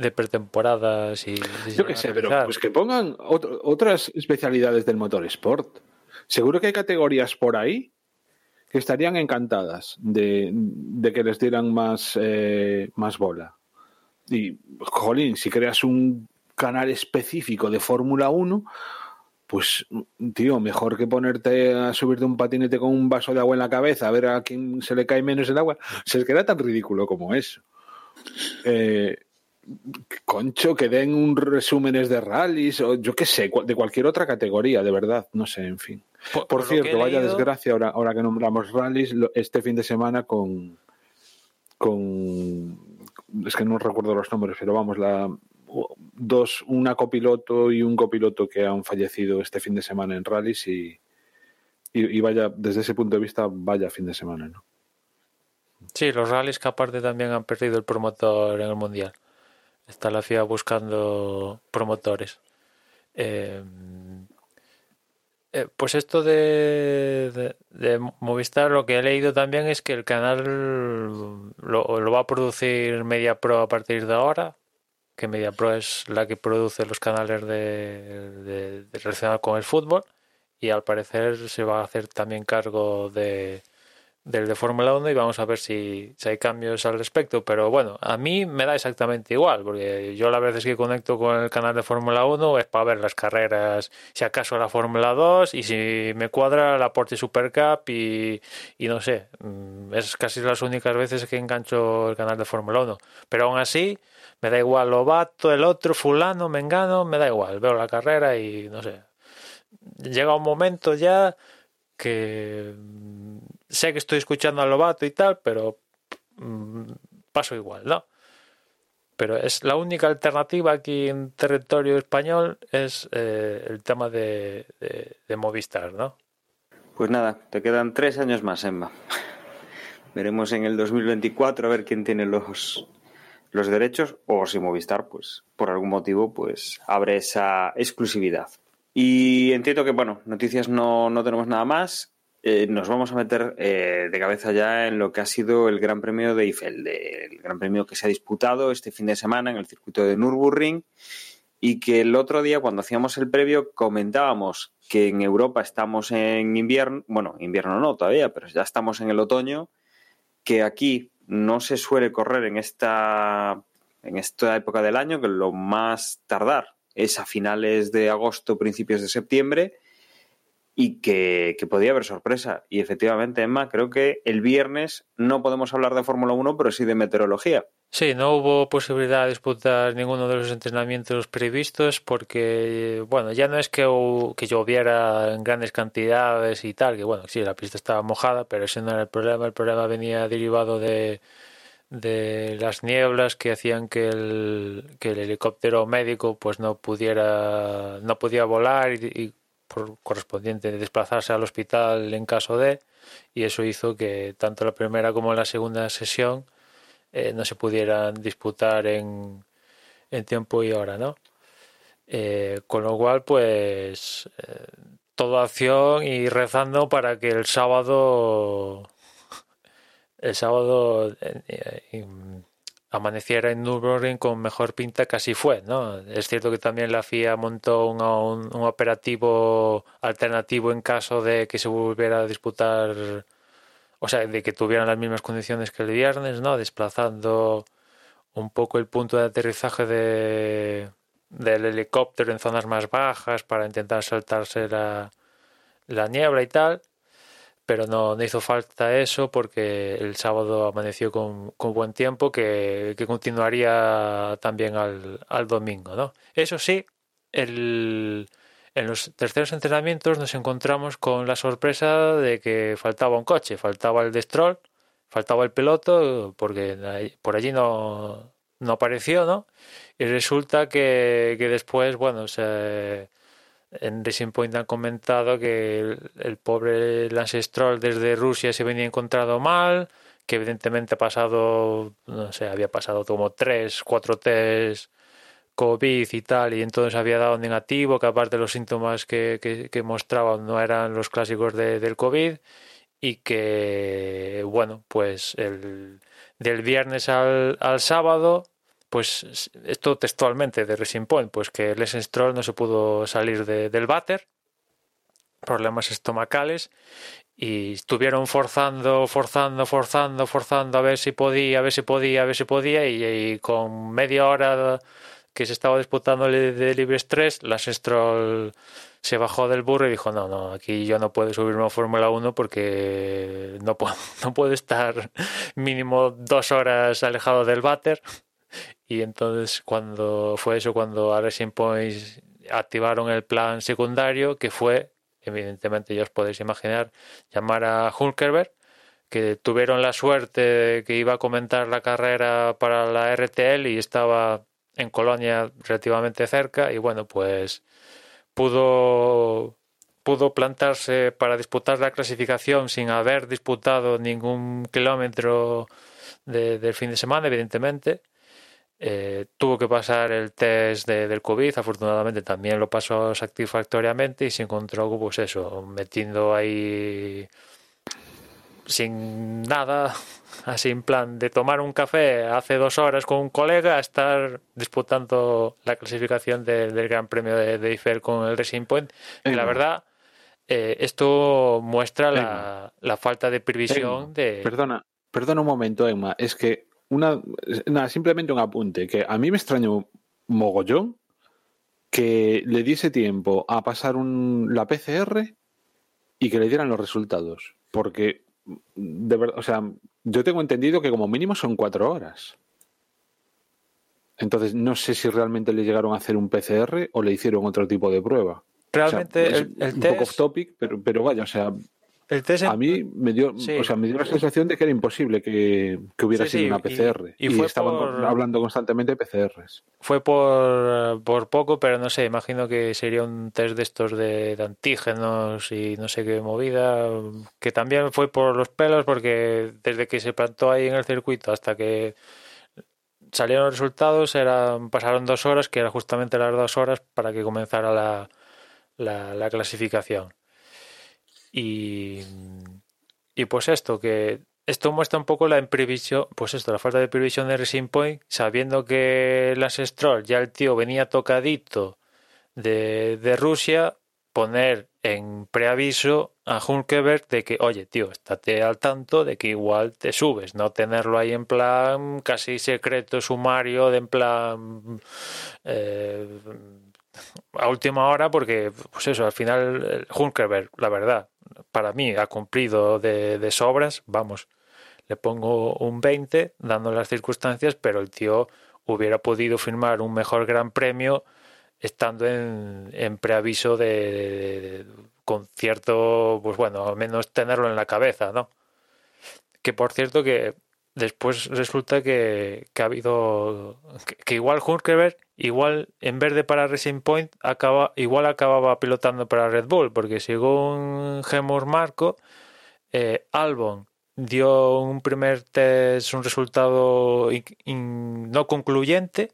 de pretemporadas y y Yo qué sé, pero pues que pongan otro- otras especialidades del motor sport. Seguro que hay categorías por ahí que estarían encantadas de, de que les dieran más, eh, más bola. Y, jolín, si creas un canal específico de Fórmula 1, pues, tío, mejor que ponerte a subirte un patinete con un vaso de agua en la cabeza a ver a quién se le cae menos el agua. Se queda tan ridículo como eso. Eh, concho, que den un resúmenes de rallies o yo qué sé, de cualquier otra categoría, de verdad, no sé, en fin. Por, cierto, vaya leído- desgracia ahora, ahora que nombramos rallies, este fin de semana con, con es que no recuerdo los nombres, pero vamos, la dos, una copiloto y un copiloto que han fallecido este fin de semana en rallies y, y, y vaya, desde ese punto de vista, vaya fin de semana, ¿no? Sí, los rallies que aparte también han perdido el promotor en el mundial. Está la FIA buscando promotores. Eh, Eh, pues esto de, Movistar, lo que he leído también es que el canal lo, va a producir Media Pro a partir de ahora, que Media Pro es la que produce los canales de, de relacionados con el fútbol y al parecer se va a hacer también cargo de, del de Fórmula 1 y vamos a ver si, si, hay cambios al respecto. Pero bueno, a mí me da exactamente igual, porque yo las veces que conecto con el canal de Fórmula 1 es para ver las carreras, si acaso la Fórmula 2 y si me cuadra la Porsche Super Cup y, y no sé, mm, es casi las únicas veces que engancho el canal de Fórmula 1. Pero aún así, me da igual Lobato, el otro, fulano, mengano, me da igual, veo la carrera y no sé. Llega un momento ya que sé que estoy escuchando a Lobato y tal, pero mmm, paso igual, ¿no? Pero es la única alternativa aquí en territorio español es eh, el tema de, de, de, Movistar, ¿no? Pues nada, te quedan tres años más, Emma. Veremos en el 2024 a ver quién tiene los, los derechos o si Movistar, pues por algún motivo, pues abre esa exclusividad. Y entiendo que, bueno, noticias no, no tenemos nada más eh, nos vamos a meter eh, de cabeza ya en lo que ha sido el Gran Premio de Eiffel, el Gran Premio que se ha disputado este fin de semana en el circuito de Nürburgring y que el otro día cuando hacíamos el previo comentábamos que en Europa estamos en invierno, bueno, invierno no todavía, pero ya estamos en el otoño, que aquí no se suele correr en esta en esta época del año, que lo más tardar es a finales de agosto, principios de septiembre, y que, podía haber sorpresa. Y efectivamente, Emma, creo que el viernes no podemos hablar de Fórmula 1, pero sí de meteorología. Sí, no hubo posibilidad de disputar ninguno de los entrenamientos previstos porque, bueno, ya no es que, que lloviera en grandes cantidades y tal, que bueno, sí, la pista estaba mojada, pero ese no era el problema. El problema venía derivado de, de las nieblas que hacían que el, que el helicóptero médico pues no pudiera no podía volar y por correspondiente desplazarse al hospital en caso de y eso hizo que tanto la primera como la segunda sesión eh, no se pudieran disputar en, en, tiempo y hora, ¿no? Eh, con lo cual, pues eh, toda acción y rezando para que el sábado el sábado eh, amaneciera en Nürburgring con mejor pinta que así fue, ¿no? Es cierto que también la FIA montó un, un, operativo alternativo en caso de que se volviera a disputar, o sea, de que tuvieran las mismas condiciones que el viernes, ¿no? Desplazando un poco el punto de aterrizaje de, del helicóptero en zonas más bajas para intentar saltarse la niebla y tal pero no, no, hizo falta eso porque el sábado amaneció con, con buen tiempo que, que, continuaría también al, al domingo. ¿no? Eso sí, el, en los terceros entrenamientos nos encontramos con la sorpresa de que faltaba un coche, faltaba el Destrol, faltaba el piloto, porque por allí no, no apareció, ¿no? Y resulta que, que después, bueno, se en Racing Point han comentado que el, pobre Lance Stroll desde Rusia se venía encontrado mal, que evidentemente ha pasado, no sé, había pasado como tres, cuatro test COVID y tal, y entonces había dado negativo, que aparte los síntomas que, que, que mostraban no eran los clásicos de, del COVID, y que, bueno, pues el, del viernes al, al sábado pues esto textualmente de Racing Point, pues que Les Stroll no se pudo salir de, del váter, problemas estomacales, y estuvieron forzando, forzando, forzando, forzando a ver si podía, a ver si podía, a ver si podía, y, con media hora que se estaba disputando el de libre estrés, Las Stroll se bajó del burro y dijo, no, no, aquí yo no puedo subirme a Fórmula 1 porque no puedo, [LAUGHS] no puedo estar mínimo dos horas alejado del váter y entonces cuando fue eso cuando a Racing Points activaron el plan secundario que fue evidentemente ya os podéis imaginar llamar a Hulkerberg que tuvieron la suerte de que iba a comentar la carrera para la RTL y estaba en Colonia relativamente cerca y bueno pues pudo pudo plantarse para disputar la clasificación sin haber disputado ningún kilómetro de, del fin de semana evidentemente eh, tuvo que pasar el test de, del COVID, afortunadamente también lo pasó satisfactoriamente y se encontró, pues eso, metiendo ahí sin nada, [LAUGHS] así en plan de tomar un café hace dos horas con un colega a estar disputando la clasificación de, del Gran Premio de, de, Eiffel con el Racing Point. Y la verdad, eh, esto muestra la, la, falta de previsión Emma, de... Perdona, perdona un momento, Emma. Es que una, nada, simplemente un apunte, que a mí me extrañó mogollón que le diese tiempo a pasar un, la PCR y que le dieran los resultados. Porque, de verdad, o sea, yo tengo entendido que como mínimo son cuatro horas. Entonces, no sé si realmente le llegaron a hacer un PCR o le hicieron otro tipo de prueba. Realmente o sea, el, el un test... poco off topic, pero, pero vaya, o sea, el test a mí me dio, sí. o sea, me dio la sensación de que era imposible que, que hubiera Sí, sido sí, una PCR. y- y fue estaban por- hablando constantemente de PCRs. Fue por, por poco, pero no sé, imagino que sería un test de estos de, de antígenos y no sé qué movida, que también fue por los pelos, porque desde que se plantó ahí en el circuito hasta que salieron los resultados, eran, pasaron dos horas, que eran justamente las dos horas para que comenzara la, la, la clasificación. Y, y pues esto, que esto muestra un poco la imprevisión, pues esto, la falta de previsión de Racing Point, sabiendo que Lance Stroll, ya el tío venía tocadito de, de Rusia, poner en preaviso a Hulkenberg de que, oye, tío, estate al tanto de que igual te subes, no tenerlo ahí en plan casi secreto, sumario, de en plan eh, a última hora, porque, pues eso, al final Hulkenberg, la verdad, para mí ha cumplido de, de sobras, vamos, le pongo un 20 dando las circunstancias, pero el tío hubiera podido firmar un mejor gran premio estando en, en preaviso de, de, de, cierto, pues bueno, al menos tenerlo en la cabeza, ¿no? Que por cierto que después resulta que, que ha habido que, igual Hulkenberg igual en vez de para Racing Point acaba igual acababa pilotando para Red Bull porque según Gemur Marco eh, Albon dio un primer test un resultado no concluyente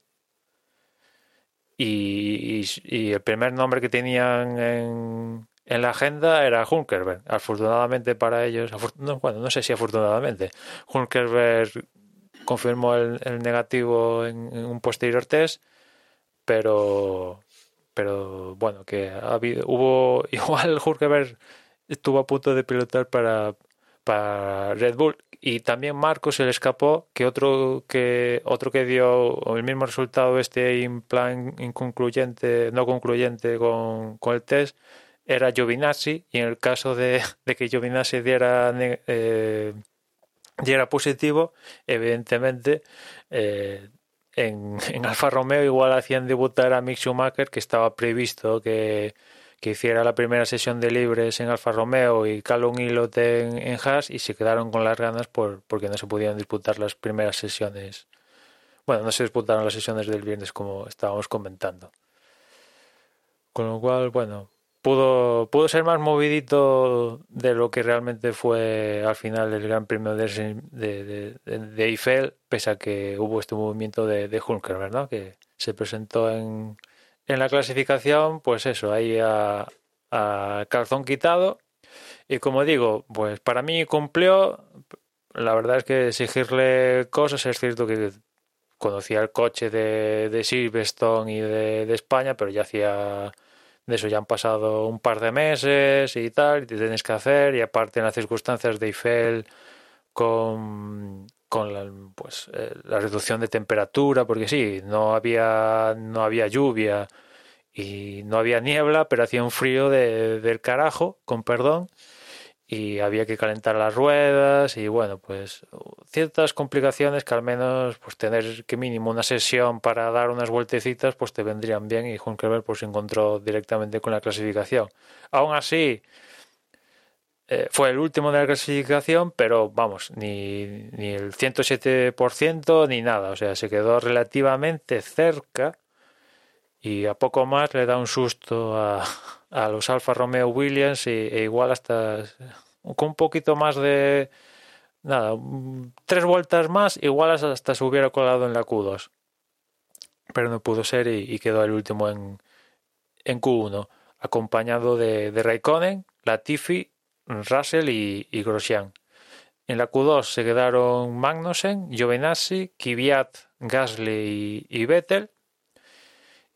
y, y, y, el primer nombre que tenían en, en la agenda era Hulkenberg. Afortunadamente para ellos, no, bueno, no sé si afortunadamente, Hulkenberg confirmó el, negativo en, un posterior test, pero, pero bueno, que ha habido, hubo [LAUGHS] igual Hulkenberg estuvo a punto de pilotar para, para Red Bull y también Marco se le escapó que otro que otro que dio el mismo resultado este inconcluyente no concluyente con, con el test era Giovinazzi y en el caso de, que Giovinazzi diera eh, diera positivo evidentemente eh, en, en, Alfa Romeo igual hacían debutar a Mick Schumacher que estaba previsto que que hiciera la primera sesión de libres en Alfa Romeo y Calum Ilot en, en Haas y se quedaron con las ganas por, porque no se podían disputar las primeras sesiones. Bueno, no se disputaron las sesiones del viernes como estábamos comentando. Con lo cual, bueno, pudo, pudo ser más movidito de lo que realmente fue al final el Gran Premio de, de, de, Eiffel, pese a que hubo este movimiento de, de Hulker, ¿verdad? Que se presentó en, en la clasificación, pues eso, ahí a, a, calzón quitado. Y como digo, pues para mí cumplió. La verdad es que exigirle cosas, es cierto que conocía el coche de, de Silverstone y de, de, España, pero ya hacía. De eso ya han pasado un par de meses y tal, y te tienes que hacer, y aparte en las circunstancias de Eiffel con, con la, pues, eh, la reducción de temperatura, porque sí, no había, no había lluvia y no había niebla, pero hacía un frío de, del carajo, con perdón, y había que calentar las ruedas y bueno, pues ciertas complicaciones que al menos pues tener que mínimo una sesión para dar unas vueltecitas pues te vendrían bien y Junkerberg pues se encontró directamente con la clasificación. Aún así, eh, fue el último de la clasificación, pero vamos, ni, ni el 107% ni nada. O sea, se quedó relativamente cerca y a poco más le da un susto a, a los Alfa Romeo Williams y, e igual hasta con un poquito más de nada, tres vueltas más, igual hasta se hubiera colado en la Q2. pero no pudo ser y, quedó el último en, en Q1, acompañado de, de Raikkonen, Latifi, Russell y, y Grosjean. En la Q2 se quedaron Magnussen, Giovinazzi, Kvyat, Gasly y, Vettel.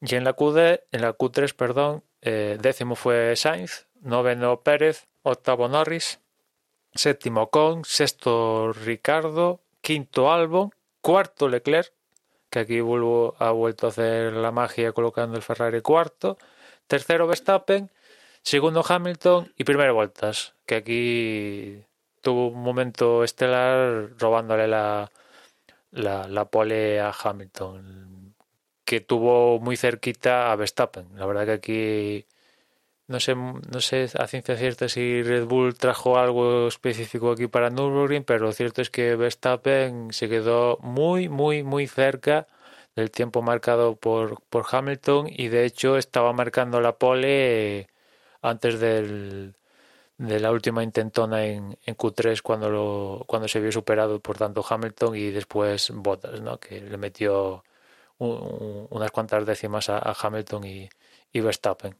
Y en la, QD, en la Q3, perdón, eh, décimo fue Sainz, noveno Pérez, octavo Norris, séptimo Con, sexto Ricardo, quinto Albon, cuarto Leclerc, que aquí ha vuelto a hacer la magia colocando el Ferrari cuarto, tercero Verstappen, segundo Hamilton y primero Vueltas, que aquí tuvo un momento estelar robándole la, la, la pole a Hamilton, que tuvo muy cerquita a Verstappen. La verdad que aquí no sé, no sé a ciencia cierta si Red Bull trajo algo específico aquí para Nürburgring, pero lo cierto es que Verstappen se quedó muy, muy, muy cerca del tiempo marcado por, por Hamilton y de hecho estaba marcando la pole antes del, de la última intentona en, en Q3 cuando, lo, cuando se vio superado por tanto Hamilton y después Bottas, ¿no? que le metió unas cuantas décimas a, Hamilton y, Verstappen.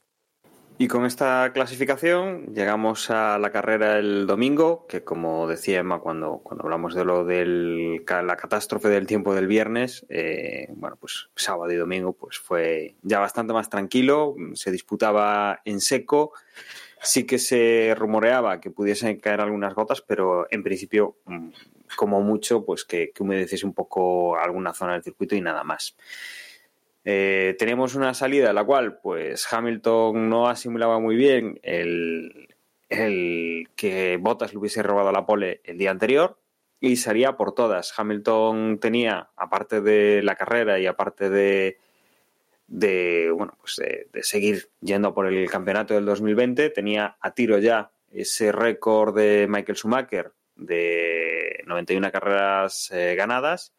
Y con esta clasificación llegamos a la carrera el domingo, que como decía Emma cuando, cuando hablamos de lo de la catástrofe del tiempo del viernes, eh, bueno, pues sábado y domingo pues fue ya bastante más tranquilo, se disputaba en seco Sí que se rumoreaba que pudiesen caer algunas gotas, pero en principio, mm, como mucho, pues que, que humedeciese un poco alguna zona del circuito y nada más. Eh, teníamos una salida en la cual, pues Hamilton no asimilaba muy bien el, el que Bottas le hubiese robado la pole el día anterior y salía por todas. Hamilton tenía, aparte de la carrera y aparte de de, bueno, pues de, seguir yendo por el campeonato del 2020. Tenía a tiro ya ese récord de Michael Schumacher de 91 carreras eh, ganadas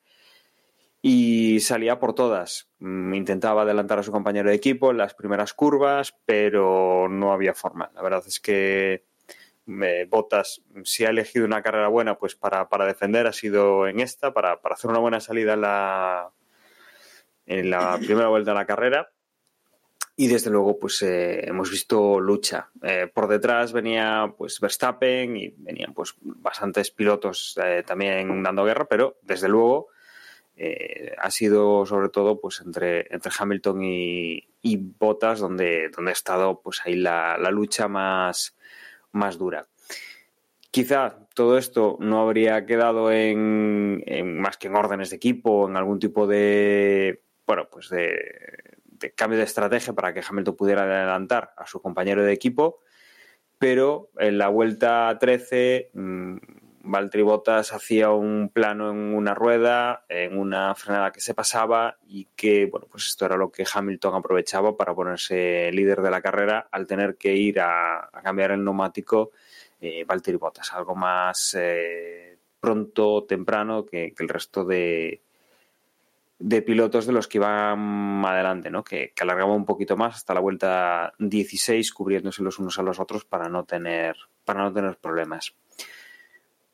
y salía por todas. Mm, intentaba adelantar a su compañero de equipo en las primeras curvas, pero no había forma. La verdad es que eh, Bottas, si ha elegido una carrera buena, pues para, para defender ha sido en esta, para, para hacer una buena salida en la, en la [CLEARS THROAT] primera vuelta de la carrera. Y desde luego, pues eh, hemos visto lucha. Eh, por detrás venía pues Verstappen y venían pues bastantes pilotos eh, también dando guerra, pero desde luego ha sido sobre todo pues entre, entre Hamilton y, y Bottas donde, donde ha estado pues ahí la, la lucha más, más dura. Quizá todo esto no habría quedado en, en, más que en órdenes de equipo, en algún tipo de bueno, pues de, cambio de estrategia para que Hamilton pudiera adelantar a su compañero de equipo, pero en la vuelta 13 mmm, Valtteri Bottas hacía un plano en una rueda, en una frenada que se pasaba y que, bueno, pues esto era lo que Hamilton aprovechaba para ponerse líder de la carrera al tener que ir a, cambiar el neumático eh, Valtteri Bottas, algo más eh, pronto, temprano que el resto de, de pilotos de los que iban adelante, ¿no? Que, que, un poquito más hasta la vuelta 16, cubriéndose los unos a los otros para no tener, para no tener problemas.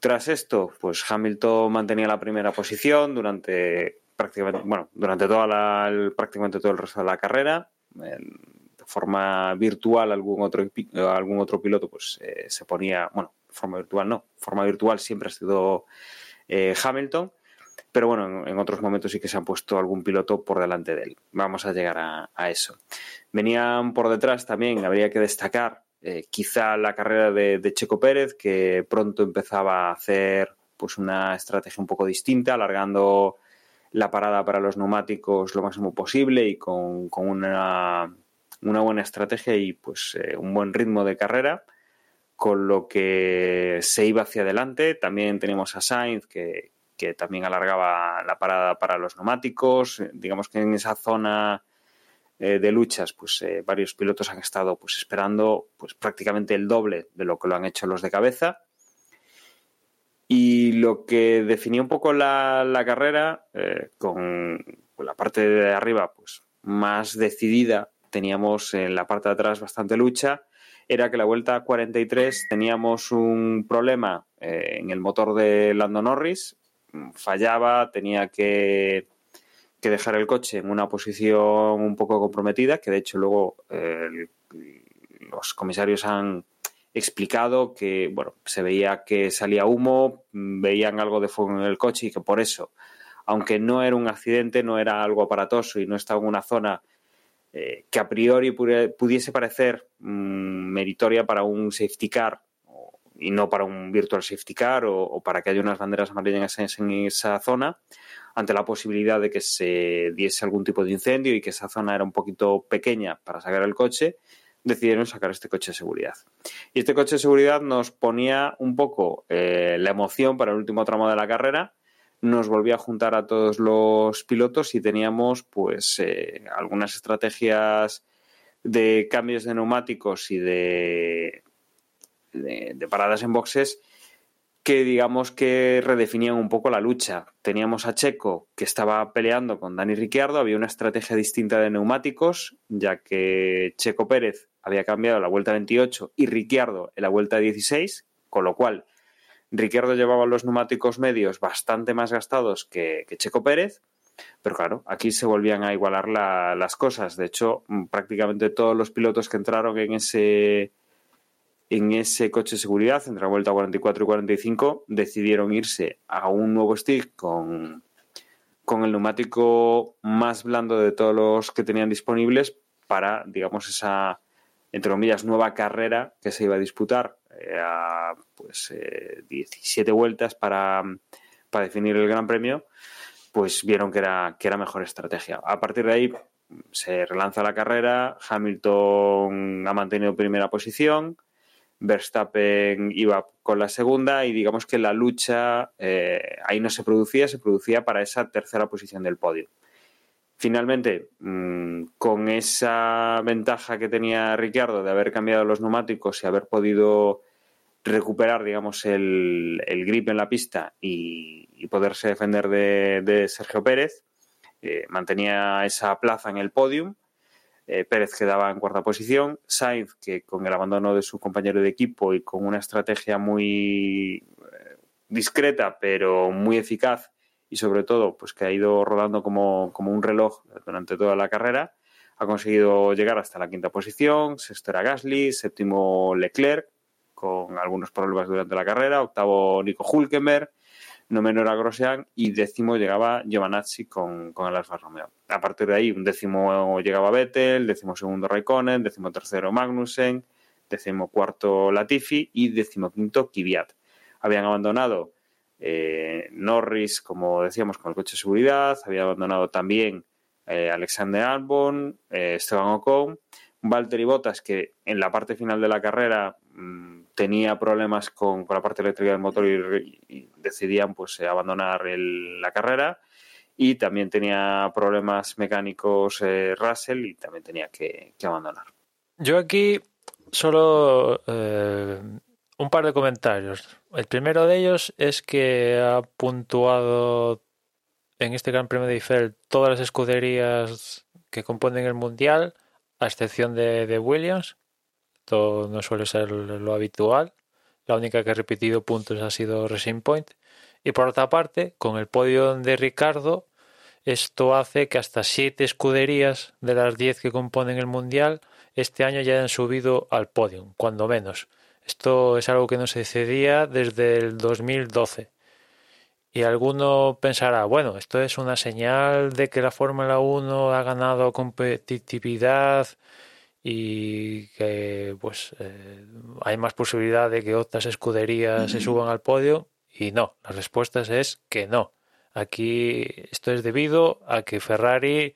Tras esto, pues Hamilton mantenía la primera posición durante prácticamente, bueno, durante toda la, prácticamente todo el resto de la carrera. de forma virtual, algún otro, algún otro piloto pues eh, se ponía, bueno, forma virtual no, forma virtual siempre ha sido eh, Hamilton pero bueno, en, otros momentos sí que se han puesto algún piloto por delante de él. Vamos a llegar a, eso. Venían por detrás también, habría que destacar eh, quizá la carrera de, Checo Pérez, que pronto empezaba a hacer pues una estrategia un poco distinta, alargando la parada para los neumáticos lo máximo posible y con, una, buena estrategia y pues eh, un buen ritmo de carrera con lo que se iba hacia adelante. También tenemos a Sainz que, que también alargaba la parada para los neumáticos. Eh, digamos que en esa zona eh, de luchas, pues eh, varios pilotos han estado pues esperando pues prácticamente el doble de lo que lo han hecho los de cabeza. Y lo que definía un poco la, la carrera, con la parte de arriba pues más decidida, teníamos en la parte de atrás bastante lucha, era que la vuelta 43 teníamos un problema en el motor de Lando Norris, fallaba, tenía que, que dejar el coche en una posición un poco comprometida, que de hecho luego eh, los comisarios han explicado que bueno se veía que salía humo, veían algo de fuego en el coche y que por eso, aunque no era un accidente, no era algo aparatoso y no estaba en una zona eh, que a priori pudiese parecer mm, meritoria para un safety car y no para un virtual safety car o, para que haya unas banderas amarillas en esa zona, ante la posibilidad de que se diese algún tipo de incendio y que esa zona era un poquito pequeña para sacar el coche, decidieron sacar este coche de seguridad. Y este coche de seguridad nos ponía un poco eh, la emoción para el último tramo de la carrera, nos volvía a juntar a todos los pilotos y teníamos pues eh, algunas estrategias de cambios de neumáticos y de, de, paradas en boxes que digamos que redefinían un poco la lucha. Teníamos a Checo que estaba peleando con Dani Ricciardo, había una estrategia distinta de neumáticos, ya que Checo Pérez había cambiado la vuelta 28 y Ricciardo en la vuelta 16, con lo cual Ricciardo llevaba los neumáticos medios bastante más gastados que, Checo Pérez, pero claro, aquí se volvían a igualar las cosas. De hecho, prácticamente todos los pilotos que entraron en ese en ese coche de seguridad, entre la vuelta 44 y 45, decidieron irse a un nuevo stick con, con el neumático más blando de todos los que tenían disponibles para, digamos, esa, entre comillas, nueva carrera que se iba a disputar eh, a pues, 17 eh, vueltas para, para definir el Gran Premio, pues vieron que era, que era mejor estrategia. A partir de ahí se relanza la carrera, Hamilton ha mantenido primera posición, Verstappen iba con la segunda y digamos que la lucha eh, ahí no se producía, se producía para esa tercera posición del podio. Finalmente, mm, con esa ventaja que tenía Ricciardo de haber cambiado los neumáticos y haber podido recuperar, digamos, el, grip en la pista y, poderse defender de, Sergio Pérez, eh, mantenía esa plaza en el podium eh, Pérez quedaba en cuarta posición, Sainz, que con el abandono de su compañero de equipo y con una estrategia muy eh, discreta pero muy eficaz y sobre todo pues que ha ido rodando como, un reloj durante toda la carrera, ha conseguido llegar hasta la quinta posición, sexto era Gasly, séptimo Leclerc, con algunos problemas durante la carrera, octavo Nico Hulkenberg, no menor a Grosjean y décimo llegaba Giovanazzi con, con el Alfa Romeo. A partir de ahí, un décimo llegaba Vettel, décimo segundo Raikkonen, décimo tercero Magnussen, décimo cuarto Latifi y décimo quinto Kvyat. Habían abandonado eh, Norris, como decíamos, con el coche de seguridad, había abandonado también eh, Alexander Albon, eh, Esteban Ocon, Valtteri Bottas, que en la parte final de la carrera mm, tenía problemas con, la parte eléctrica del motor y, decidían pues abandonar la carrera y también tenía problemas mecánicos eh, Russell y también tenía que, abandonar. Yo aquí solo eh, un par de comentarios. El primero de ellos es que ha puntuado en este Gran Premio de Eiffel todas las escuderías que componen el Mundial, a excepción de Williams, no suele ser lo habitual. La única que ha repetido puntos ha sido Racing Point. Y por otra parte, con el podio de Ricardo, esto hace que hasta siete escuderías de las diez que componen el Mundial este año ya hayan subido al podio, cuando menos. Esto es algo que no se cedía desde el 2012. Y alguno pensará, bueno, esto es una señal de que la Fórmula 1 ha ganado competitividad y que pues eh, hay más posibilidad de que otras escuderías se suban al podio y no, la respuesta es que no. Aquí esto es debido a que Ferrari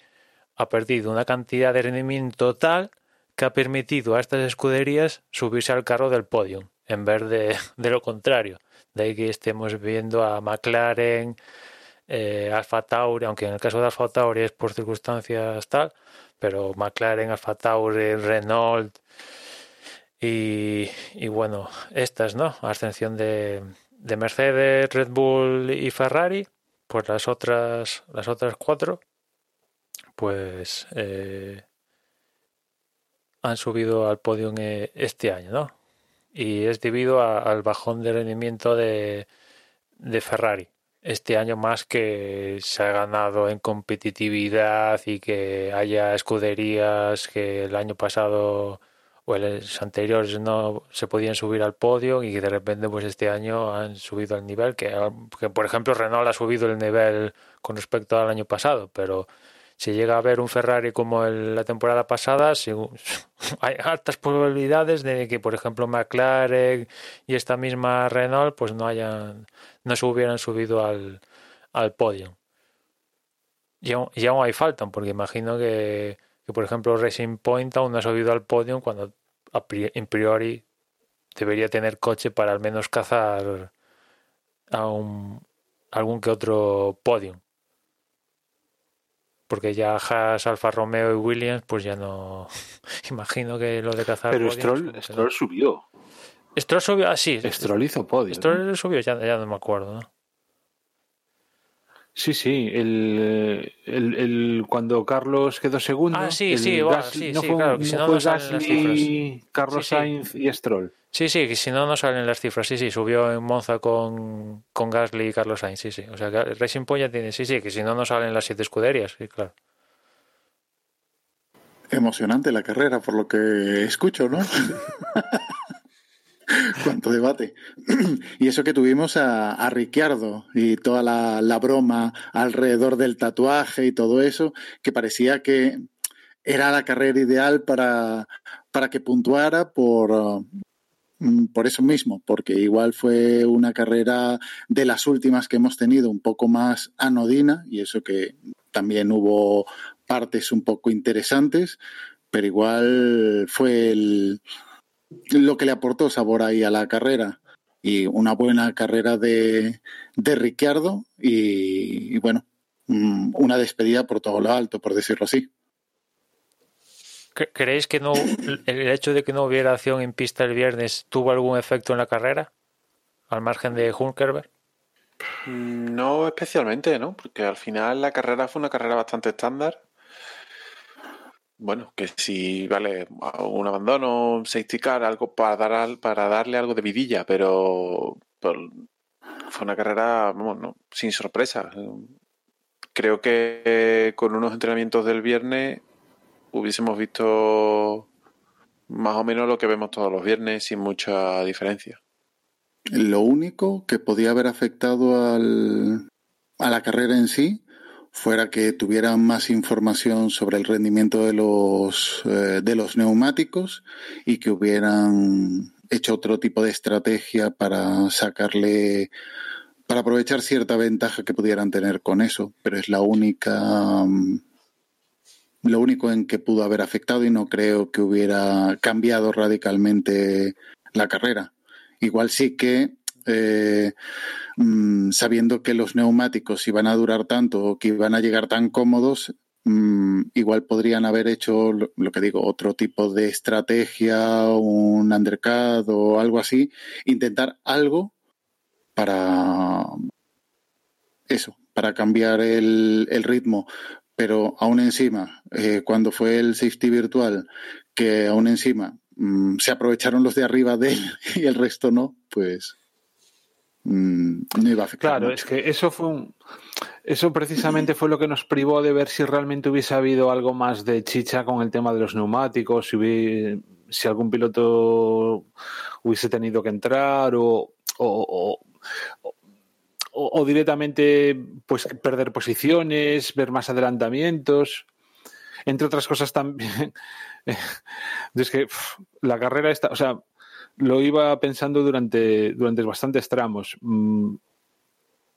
ha perdido una cantidad de rendimiento tal que ha permitido a estas escuderías subirse al carro del podio en vez de, [LAUGHS] de lo contrario. De ahí que estemos viendo a McLaren, eh, Alfa Tauri, aunque en el caso de Alfa Tauri es por circunstancias tal, pero McLaren, Alfa Tauri, Renault y, bueno, estas, ¿no? A excepción de, de Mercedes, Red Bull y Ferrari, pues las otras, las otras cuatro, pues eh, han subido al podio eh, este año, ¿no? Y es debido al bajón de rendimiento de Ferrari, este año más que se ha ganado en competitividad y que haya escuderías que el año pasado o los anteriores no se podían subir al podio y que de repente pues este año han subido el nivel que, que por ejemplo Renault ha subido el nivel con respecto al año pasado pero si llega a haber un Ferrari como el, la temporada pasada, [LAUGHS] hay altas probabilidades de que, por ejemplo, McLaren y esta misma Renault, pues no hayan, no se hubieran subido al, al podio. Y aún, y aún hay faltan, porque imagino que, que, por ejemplo, Racing Point aún no ha subido al podio cuando a priori debería tener coche para al menos cazar a un, algún que otro podio porque ya Haas, Alfa Romeo y Williams, pues ya no. [LAUGHS] Imagino que lo de cazar. Pero Stroll, Stroll subió. Stroll subió, ah, sí. Stroll hizo podio. Stroll ¿no? subió, ya, ya, no me acuerdo, ¿no? Sí, sí, el, el, el, cuando Carlos quedó segundo. Ah, sí, sí, sí, no sí, fue, claro, que si no, no salen las cifras. Carlos Sí, sí. Sainz y Stroll. Sí, sí, que si no, no salen las cifras. Sí, sí, subió en Monza con, con Gasly y Carlos Sainz, sí, sí. O sea, que Racing Point ya tiene, sí, sí, que si no, no salen las siete escuderías, sí, claro. Emocionante la carrera, por lo que escucho, ¿no? [LAUGHS] [LAUGHS] Cuánto debate. [CLEARS THROAT] y eso que tuvimos a, a Ricciardo y toda la, la, broma alrededor del tatuaje y todo eso, que parecía que era la carrera ideal para, para que puntuara por, por eso mismo, porque igual fue una carrera de las últimas que hemos tenido un poco más anodina, y eso que también hubo partes un poco interesantes, pero igual fue el, lo que le aportó sabor ahí a la carrera. Y una buena carrera de, de Ricciardo y, y, bueno, una despedida por todo lo alto, por decirlo así. ¿Creéis que no el hecho de que no hubiera acción en pista el viernes tuvo algún efecto en la carrera? Al margen de Hulkerberg. No especialmente, ¿no? Porque al final la carrera fue una carrera bastante estándar. Bueno, que si vale un abandono, un safety car, algo para dar para darle algo de vidilla, pero, fue una carrera sin sorpresa. Creo que con unos entrenamientos del viernes hubiésemos visto más o menos lo que vemos todos los viernes sin mucha diferencia. Lo único que podía haber afectado al, a la carrera en sí fuera que tuvieran más información sobre el rendimiento de los, eh, de los neumáticos y que hubieran hecho otro tipo de estrategia para sacarle, para aprovechar cierta ventaja que pudieran tener con eso, pero es la única, lo único en que pudo haber afectado y no creo que hubiera cambiado radicalmente la carrera. Igual sí que eh, mmm, sabiendo que los neumáticos iban a durar tanto o que iban a llegar tan cómodos, mmm, igual podrían haber hecho lo, que digo, otro tipo de estrategia, un undercut o algo así, intentar algo para eso, para cambiar el, el ritmo. Pero aún encima, eh, cuando fue el safety virtual, que aún encima mmm, se aprovecharon los de arriba de él [LAUGHS] y el resto no, pues mmm, no iba a afectar. Claro, mucho. es que eso fue un, eso precisamente fue lo que nos privó de ver si realmente hubiese habido algo más de chicha con el tema de los neumáticos, si, hubiese, si algún piloto hubiese tenido que entrar o, o, o, o directamente pues perder posiciones, ver más adelantamientos, entre otras cosas también. [LAUGHS] es que pff, la carrera está, o sea, lo iba pensando durante, durante bastantes tramos. Mm,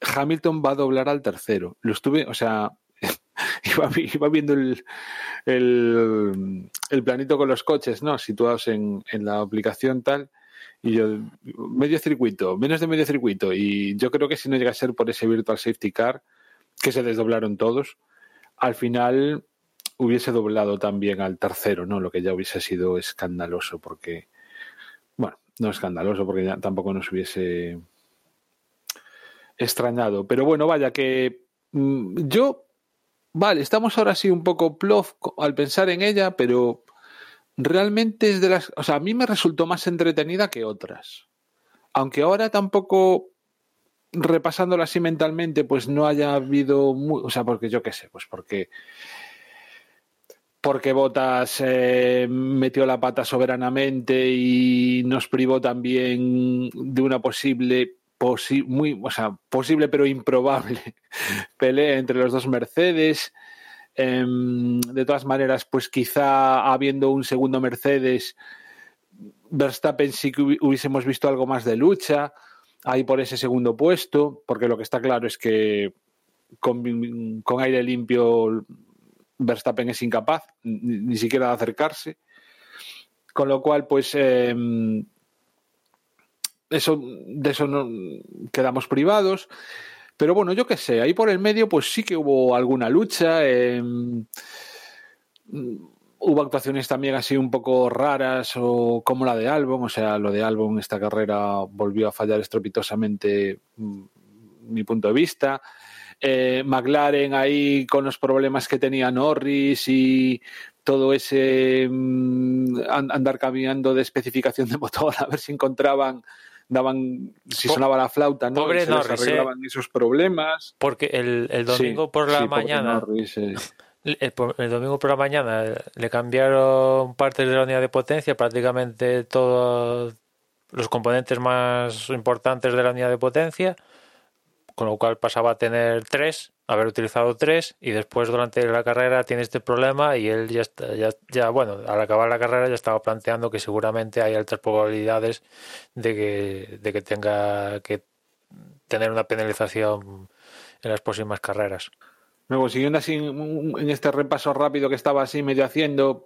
Hamilton va a doblar al tercero. Lo estuve, o sea, [LAUGHS] iba, iba viendo el, el, el, planito con los coches, ¿no? Situados en, en la aplicación tal. Y yo, medio circuito, menos de medio circuito. Y yo creo que si no llega a ser por ese Virtual Safety Car, que se desdoblaron todos, al final hubiese doblado también al tercero, ¿no? Lo que ya hubiese sido escandaloso, porque, no escandaloso, porque ya tampoco nos hubiese extrañado. Pero bueno, vaya, que mmm, yo, vale, estamos ahora sí un poco plof al pensar en ella, pero realmente es de las, o sea, a mí me resultó más entretenida que otras. Aunque ahora tampoco repasándolo así mentalmente, pues no haya habido, o sea, porque yo qué sé, pues porque porque Botas eh, metió la pata soberanamente y nos privó también de una posible, posi- muy, o sea, posible pero improbable [LAUGHS] pelea entre los dos Mercedes. Em, de todas maneras, pues quizá habiendo un segundo Mercedes, Verstappen sí que hubi- hubiésemos visto algo más de lucha ahí por ese segundo puesto, porque lo que está claro es que con aire limpio Verstappen es incapaz ni, siquiera de acercarse. Con lo cual, pues eh, eso, de eso no quedamos privados. Pero bueno, yo qué sé, ahí por el medio, pues sí que hubo alguna lucha. eh, hubo actuaciones también así un poco raras o como la de Albon, o sea, lo de Albon esta carrera volvió a fallar estrepitosamente mm, mi punto de vista. Eh, McLaren ahí con los problemas que tenía Norris y todo ese mm, an- andar cambiando de especificación de motor [LAUGHS] a ver si encontraban daban si sonaba la flauta no pobre Y se les Norris, ¿eh? arreglaban esos problemas Porque el, el Sí, domingo por la sí, mañana, Norris, [LAUGHS] eh. el, por- el domingo por la mañana le cambiaron partes de la unidad de potencia, prácticamente todos los componentes más importantes de la unidad de potencia, con lo cual pasaba a tener tres, haber utilizado tres, y después durante la carrera tiene este problema y él ya está, ya, ya bueno, al acabar la carrera ya estaba planteando que seguramente hay altas probabilidades de que, de que tenga que tener una penalización en las próximas carreras. Luego, siguiendo así en este repaso rápido que estaba así medio haciendo,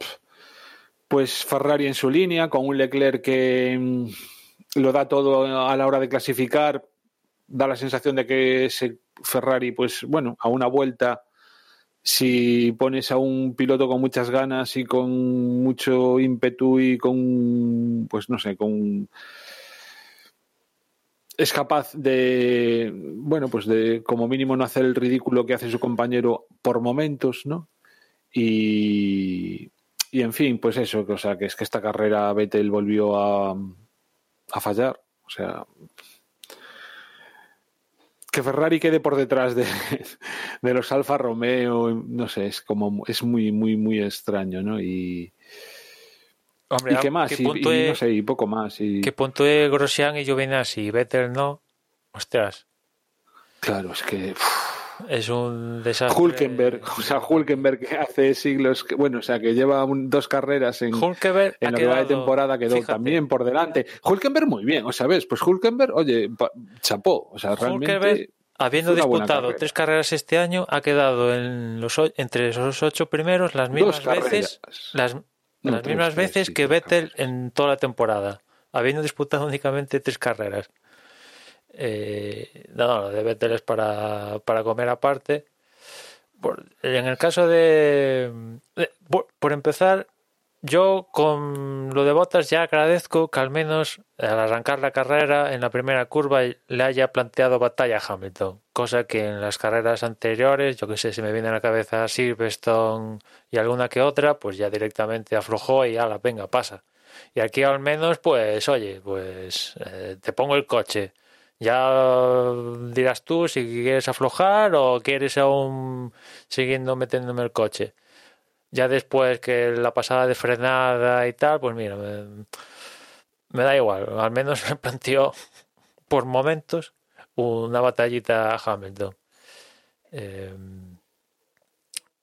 pues Ferrari en su línea, con un Leclerc que mm, lo da todo a la hora de clasificar, da la sensación de que ese Ferrari, pues bueno, a una vuelta, si pones a un piloto con muchas ganas y con mucho ímpetu y con, pues no sé, con es capaz de, bueno, pues de como mínimo no hacer el ridículo que hace su compañero por momentos, ¿no? Y, y en fin, pues eso, o sea, que es que esta carrera Vettel volvió a, a fallar, o sea, que Ferrari quede por detrás de, [LAUGHS] de los Alfa Romeo, no sé, es como, es muy, muy, muy extraño, ¿no? Y, Hombre, y qué más, ¿qué y, punto y es- no sé, y poco más. Y, que puntúe Grosjean y Giovinazzi Vettel no, ostras, claro, es que... es un desastre. Hulkenberg, [LAUGHS] o sea, Hulkenberg que hace siglos, que, bueno, o sea, que lleva un- dos carreras en, Hulkenberg en ha lo que va de quedado- temporada quedó fíjate, también por delante. Hulkenberg muy bien, o sea, ves, pues Hulkenberg, oye, chapó, o sea, Hulkenberg, realmente habiendo una buena disputado carrera. tres carreras este año, ha quedado en los entre esos ocho primeros las mismas veces, las, No, las mismas veces que Vettel en toda la temporada, habiendo disputado únicamente tres carreras. Eh, no, no, de Vettel es para, para comer aparte. En el caso de, por, empezar, yo con lo de Bottas ya agradezco que al menos al arrancar la carrera en la primera curva le haya planteado batalla a Hamilton, cosa que en las carreras anteriores, yo que sé, si me viene a la cabeza Silverstone y alguna que otra, pues ya directamente aflojó y ala, venga, pasa. Y aquí al menos, pues, oye, pues eh, te pongo el coche. Ya dirás tú si quieres aflojar o quieres aún siguiendo metiéndome el coche. Ya después que la pasada de frenada y tal, pues mira, me, da igual. Al menos [LAUGHS] me planteó por momentos una batallita a Hamilton.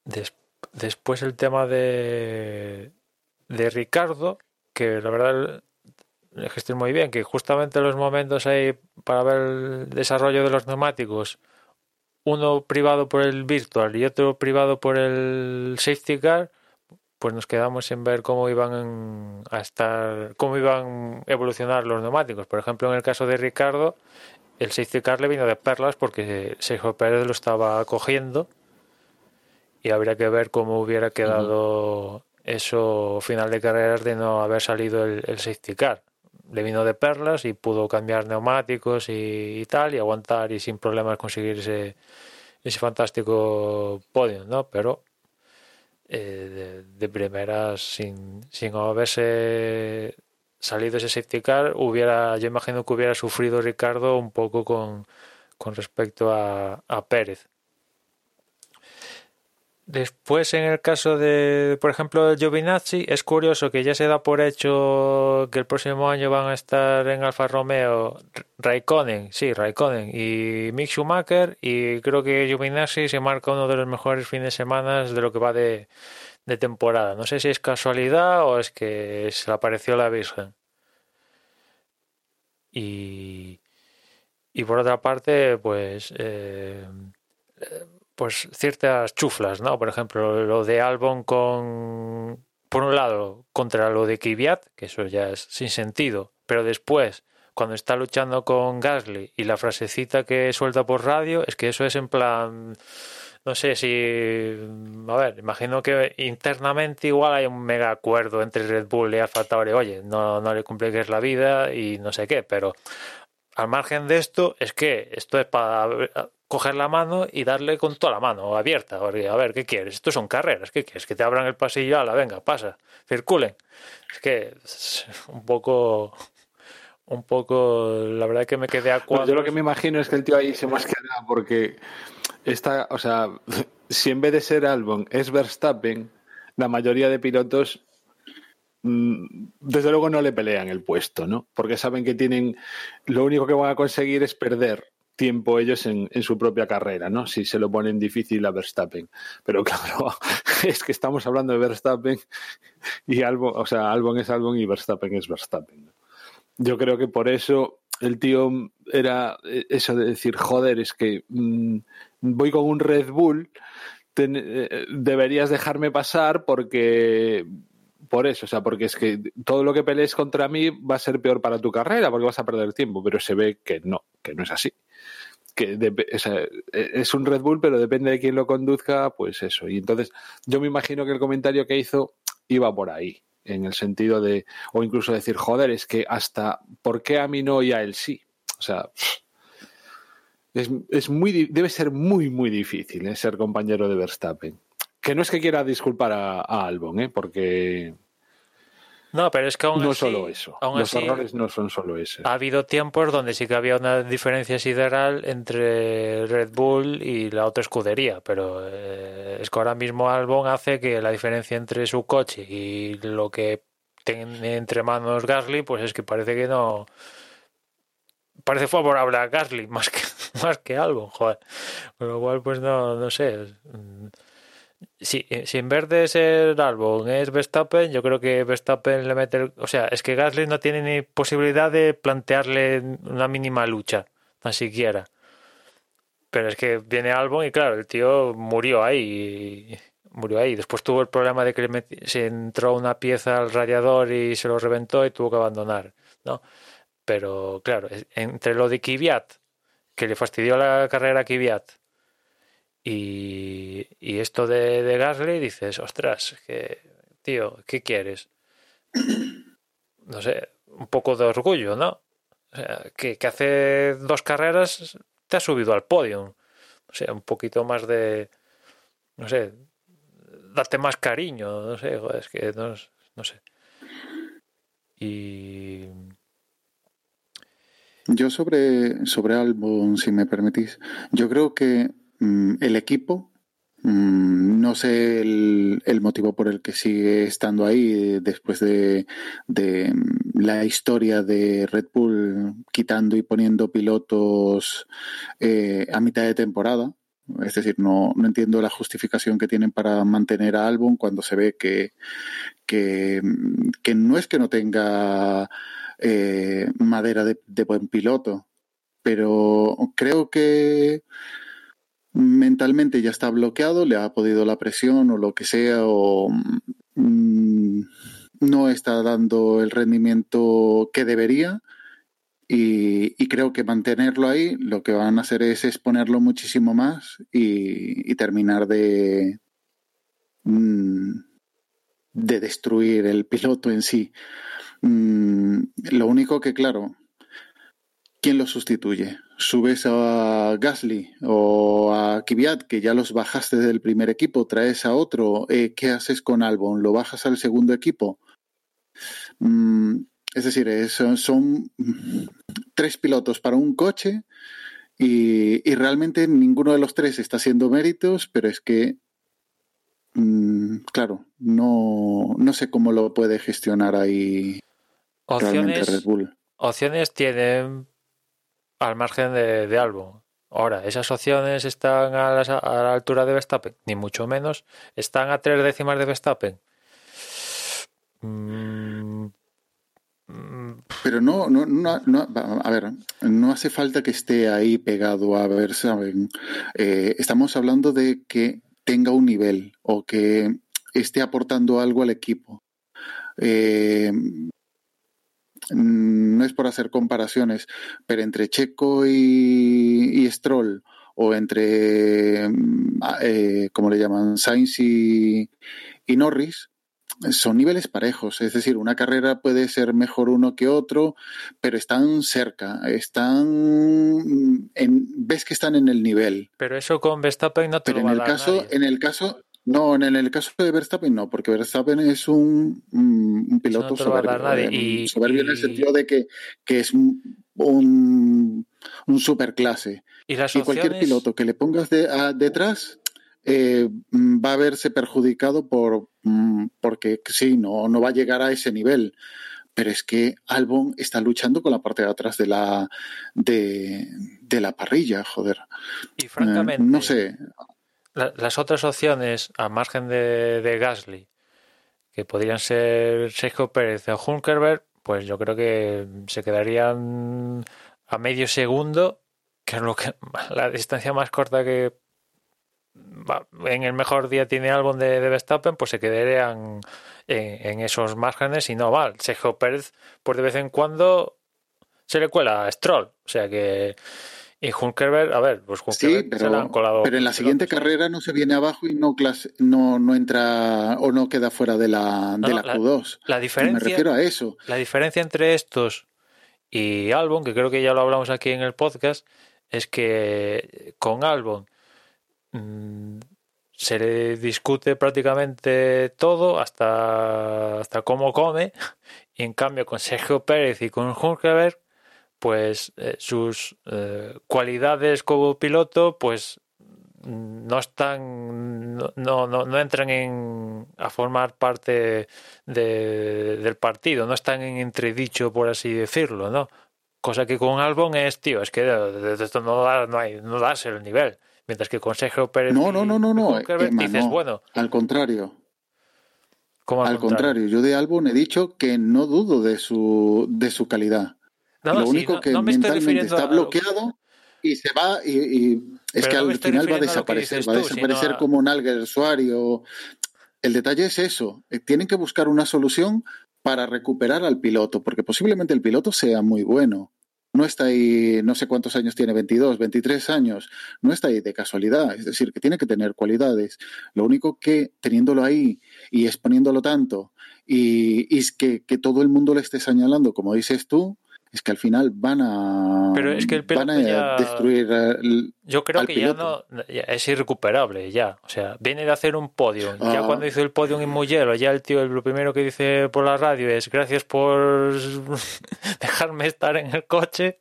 Des- después el tema de, de Ricardo, que la verdad estoy muy bien, que justamente los momentos ahí para ver el desarrollo de los neumáticos, uno privado por el virtual y otro privado por el safety car, pues nos quedamos sin ver cómo iban a estar, cómo iban a evolucionar los neumáticos. Por ejemplo, en el caso de Ricardo, el safety car le vino de perlas porque Sergio Pérez lo estaba cogiendo y habría que ver cómo hubiera quedado eso final de carreras de no haber salido el, el safety car. Le vino de perlas y pudo cambiar neumáticos y, tal y aguantar y sin problemas conseguir ese, ese fantástico podio, ¿no? Pero eh, de, de primeras, sin, sin haberse salido ese safety car, hubiera, yo imagino que hubiera sufrido Ricardo un poco con, con respecto a, a Pérez. Después, en el caso de, por ejemplo, Giovinazzi, es curioso que ya se da por hecho que el próximo año van a estar en Alfa Romeo Raikkonen, sí, Raikkonen y Mick Schumacher, y creo que Giovinazzi se marca uno de los mejores fines de semana de lo que va de, de temporada. No sé si es casualidad o es que se le apareció la Virgen. Y, y por otra parte, pues, eh, pues ciertas chuflas, ¿no? Por ejemplo, lo de Albon con, por un lado, contra lo de Kvyat, que eso ya es sin sentido, pero después, cuando está luchando con Gasly y la frasecita que suelta por radio, es que eso es en plan no sé si, a ver, imagino que internamente igual hay un mega acuerdo entre Red Bull y Alfa Tauri, oye, no, no le compliques la vida y no sé qué, pero al margen de esto, es que esto es para coger la mano y darle con toda la mano abierta. a ver, ¿qué quieres? Esto son carreras, ¿qué quieres? Que te abran el pasillo, la venga, pasa, circulen. Es que es un poco un poco, la verdad que me quedé a cuadros. yo lo que me imagino es que el tío ahí se mascara porque está, o sea, [LAUGHS] si en vez de ser Albon es Verstappen, la mayoría de pilotos desde luego no le pelean el puesto, ¿no? Porque saben que tienen, lo único que van a conseguir es perder tiempo ellos en, en, su propia carrera, ¿no? Si se lo ponen difícil a Verstappen. Pero [LAUGHS] claro, es que estamos hablando de Verstappen y Albon, o sea, Albon es Albon y Verstappen es Verstappen. Yo creo que por eso el tío era eh, eso de decir, joder, es que mm, voy con un Red Bull, eh, deberías dejarme pasar porque por eso, o sea, porque es que todo lo que pelees contra mí va a ser peor para tu carrera porque vas a perder tiempo, pero se ve que no, que no es así. Que e, es un Red Bull, pero depende de quién lo conduzca, pues eso. Y entonces yo me imagino que el comentario que hizo iba por ahí en el sentido de, o incluso decir, joder, es que hasta, ¿por qué a mí no y a él sí? O sea, es, es muy, debe ser muy, muy difícil ¿eh? ser compañero de Verstappen. Que no es que quiera disculpar a, a Albon, ¿eh? porque no, pero es que aún no así, solo eso. Los errores no son solo eso. Ha habido tiempos donde sí que había una diferencia sideral entre Red Bull y la otra escudería, pero eh, es que ahora mismo Albon hace que la diferencia entre su coche y lo que tiene entre manos Gasly, pues es que parece que no parece favorable a Gasly [LAUGHS] más que más que Albon, joder. Con lo cual, pues no, no sé si, eh, si en vez de ser Albon es Verstappen, yo creo que Verstappen le mete. o sea, es que Gasly no tiene ni posibilidad de plantearle una mínima lucha, tan siquiera. Pero es que viene Albon y claro, el tío murió ahí. Murió ahí. Después tuvo el problema de que se entró una pieza al radiador y se lo reventó y tuvo que abandonar. ¿no? Pero claro, entre lo de Kvyat, que le fastidió la carrera a y, esto de, de, Gasly dices, ostras, que, tío, ¿qué quieres? [CLEARS THROAT] No sé, un poco de orgullo, ¿no? O sea, que, que hace dos carreras te ha subido al podio. O sea, un poquito más de, no sé, darte más cariño, no sé, es que no, no sé. Y... Yo sobre, sobre Albon, si me permitís, yo creo que el equipo, mm, no sé el, motivo por el que sigue estando ahí después de, mm, la historia de Red Bull quitando y poniendo pilotos eh, a mitad de temporada. Es decir, no, no, entiendo la justificación que tienen para mantener a Albon cuando se ve que, que, no es que no tenga eh, madera de buen piloto, pero creo que mentalmente ya está bloqueado, le ha podido la presión o lo que sea, o mm, no está dando el rendimiento que debería. Y, creo que mantenerlo ahí lo que van a hacer es exponerlo muchísimo más y, terminar de, mm, de destruir el piloto en sí. Mm, lo único que, claro, ¿quién lo sustituye? subes a Gasly o a Kvyat, que ya los bajaste del primer equipo, traes a otro, eh, ¿qué haces con Albon? ¿Lo bajas al segundo equipo? Mm, es decir, son, tres pilotos para un coche Y, y realmente ninguno de los tres está haciendo méritos, pero es que, mm, claro, no, no sé cómo lo puede gestionar ahí realmente Red Opciones, Bull. opciones tienen al margen de, de álbum. Ahora, ¿esas opciones están a la, a la altura de Verstappen? Ni mucho menos. ¿Están a tres décimas de Verstappen? Mm, mm, Pero no, no, no, a ver, no hace falta que esté ahí pegado a ver. Eh, estamos hablando de que tenga un nivel o que esté aportando algo al equipo. Eh, no es por hacer comparaciones, pero entre Checo y, y Stroll o entre, mm, ah, eh, ¿cómo le llaman? Sainz y, y Norris, son niveles parejos. Es decir, una carrera puede ser mejor uno que otro, pero están cerca, están en, ves que están en el nivel. pero eso con Verstappen no te Pero lo en a el dar caso, nadie. en el caso, no, en el caso de Verstappen no, porque Verstappen es un, piloto no soberbio. nadie. Y- soberbio en el y- sentido de que, que es un, un, superclase. Y las Y cualquier opciones, piloto que le pongas de- a- detrás eh, mm, va a verse perjudicado por mm, porque sí, no, no va a llegar a ese nivel. Pero es que Albon está luchando con la parte de atrás de la de, de la parrilla, joder. y Eh, francamente, no sé. La- las otras opciones, a margen de, Gasly, que podrían ser Sergio Pérez o Hulkenberg, pues yo creo que se quedarían a medio segundo, que es lo que [LAUGHS] la distancia más corta que en el mejor día tiene Albon de, de Verstappen, pues se quedarían en, en esos márgenes y no va. Sergio Pérez, pues de vez en cuando se le cuela a Stroll, o sea que y Hulkenberg, a ver, pues Sí, Hulkenberg se le han pero, colado pero en la siguiente carrera no se viene abajo y no, clase- no, no entra o no queda fuera de la, No, de la la- Q2. La Me diferencia, refiero a eso. la diferencia entre estos y Albon, que creo que ya lo hablamos aquí en el podcast, es que con Albon mm, se le discute prácticamente todo, hasta, hasta cómo come, [LAUGHS] y en cambio con Sergio Pérez y con Hulkenberg, pues eh, sus eh, cualidades como piloto, pues mm, no están no, no, no- entran en a formar parte de- del partido, no están en entredicho por así decirlo, ¿no? Cosa que con Albon es, tío, es que de, esto no da, no hay, no das el nivel. Mientras que con Sergio Pérez No, no, no, no, no. Emma, dices, no. bueno, Al contrario. Al contrario, yo de Albon he dicho que no dudo de su, de su calidad. No, Lo sí, único no- que no mentalmente está bloqueado y se va y, y es que al final va a desaparecer, va a desaparecer a- como un Alguer Suario. El detalle es eso, eh, tienen que buscar una solución para recuperar al piloto, porque posiblemente el piloto sea muy bueno. No está ahí, no sé cuántos años tiene, 22, 23 años, no está ahí de casualidad, es decir, que tiene que tener cualidades. Lo único que teniéndolo ahí y exponiéndolo tanto y, y es que, que todo el mundo le esté señalando, como dices tú, es que al final van a, Pero es que el van a ya- destruir el- Yo creo al que piloto. ya no ya es irrecuperable ya. O sea, viene de hacer un podium. Ya Ah. cuando hizo el podium en Mugello, ya el tío lo primero que dice por la radio es gracias por [LAUGHS] dejarme estar en el coche.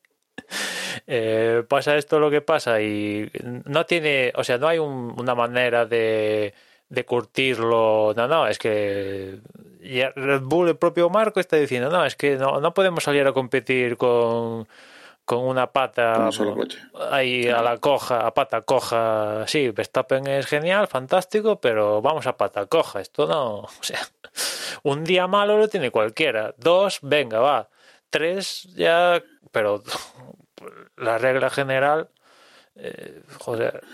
Eh, pasa esto lo que pasa y no tiene, o sea, no hay un- una manera de, de curtirlo. No, no, es que Red Bull, el propio Marco, está diciendo, no, es que no, no podemos salir a competir con, con una pata con ahí a la coja, a pata coja. Sí, Verstappen es genial, fantástico, pero vamos a pata coja. Esto no, [LAUGHS] o sea, un día malo lo tiene cualquiera. Dos, venga, va. Tres, ya, pero [LAUGHS] la regla general, eh,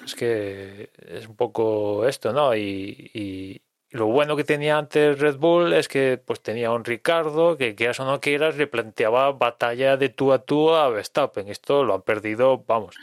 es que es un poco esto, ¿no? Y, y lo bueno que tenía antes Red Bull es que pues tenía un Ricardo que quieras o no quieras le planteaba batalla de tú a tú a Verstappen. Esto lo han perdido, vamos.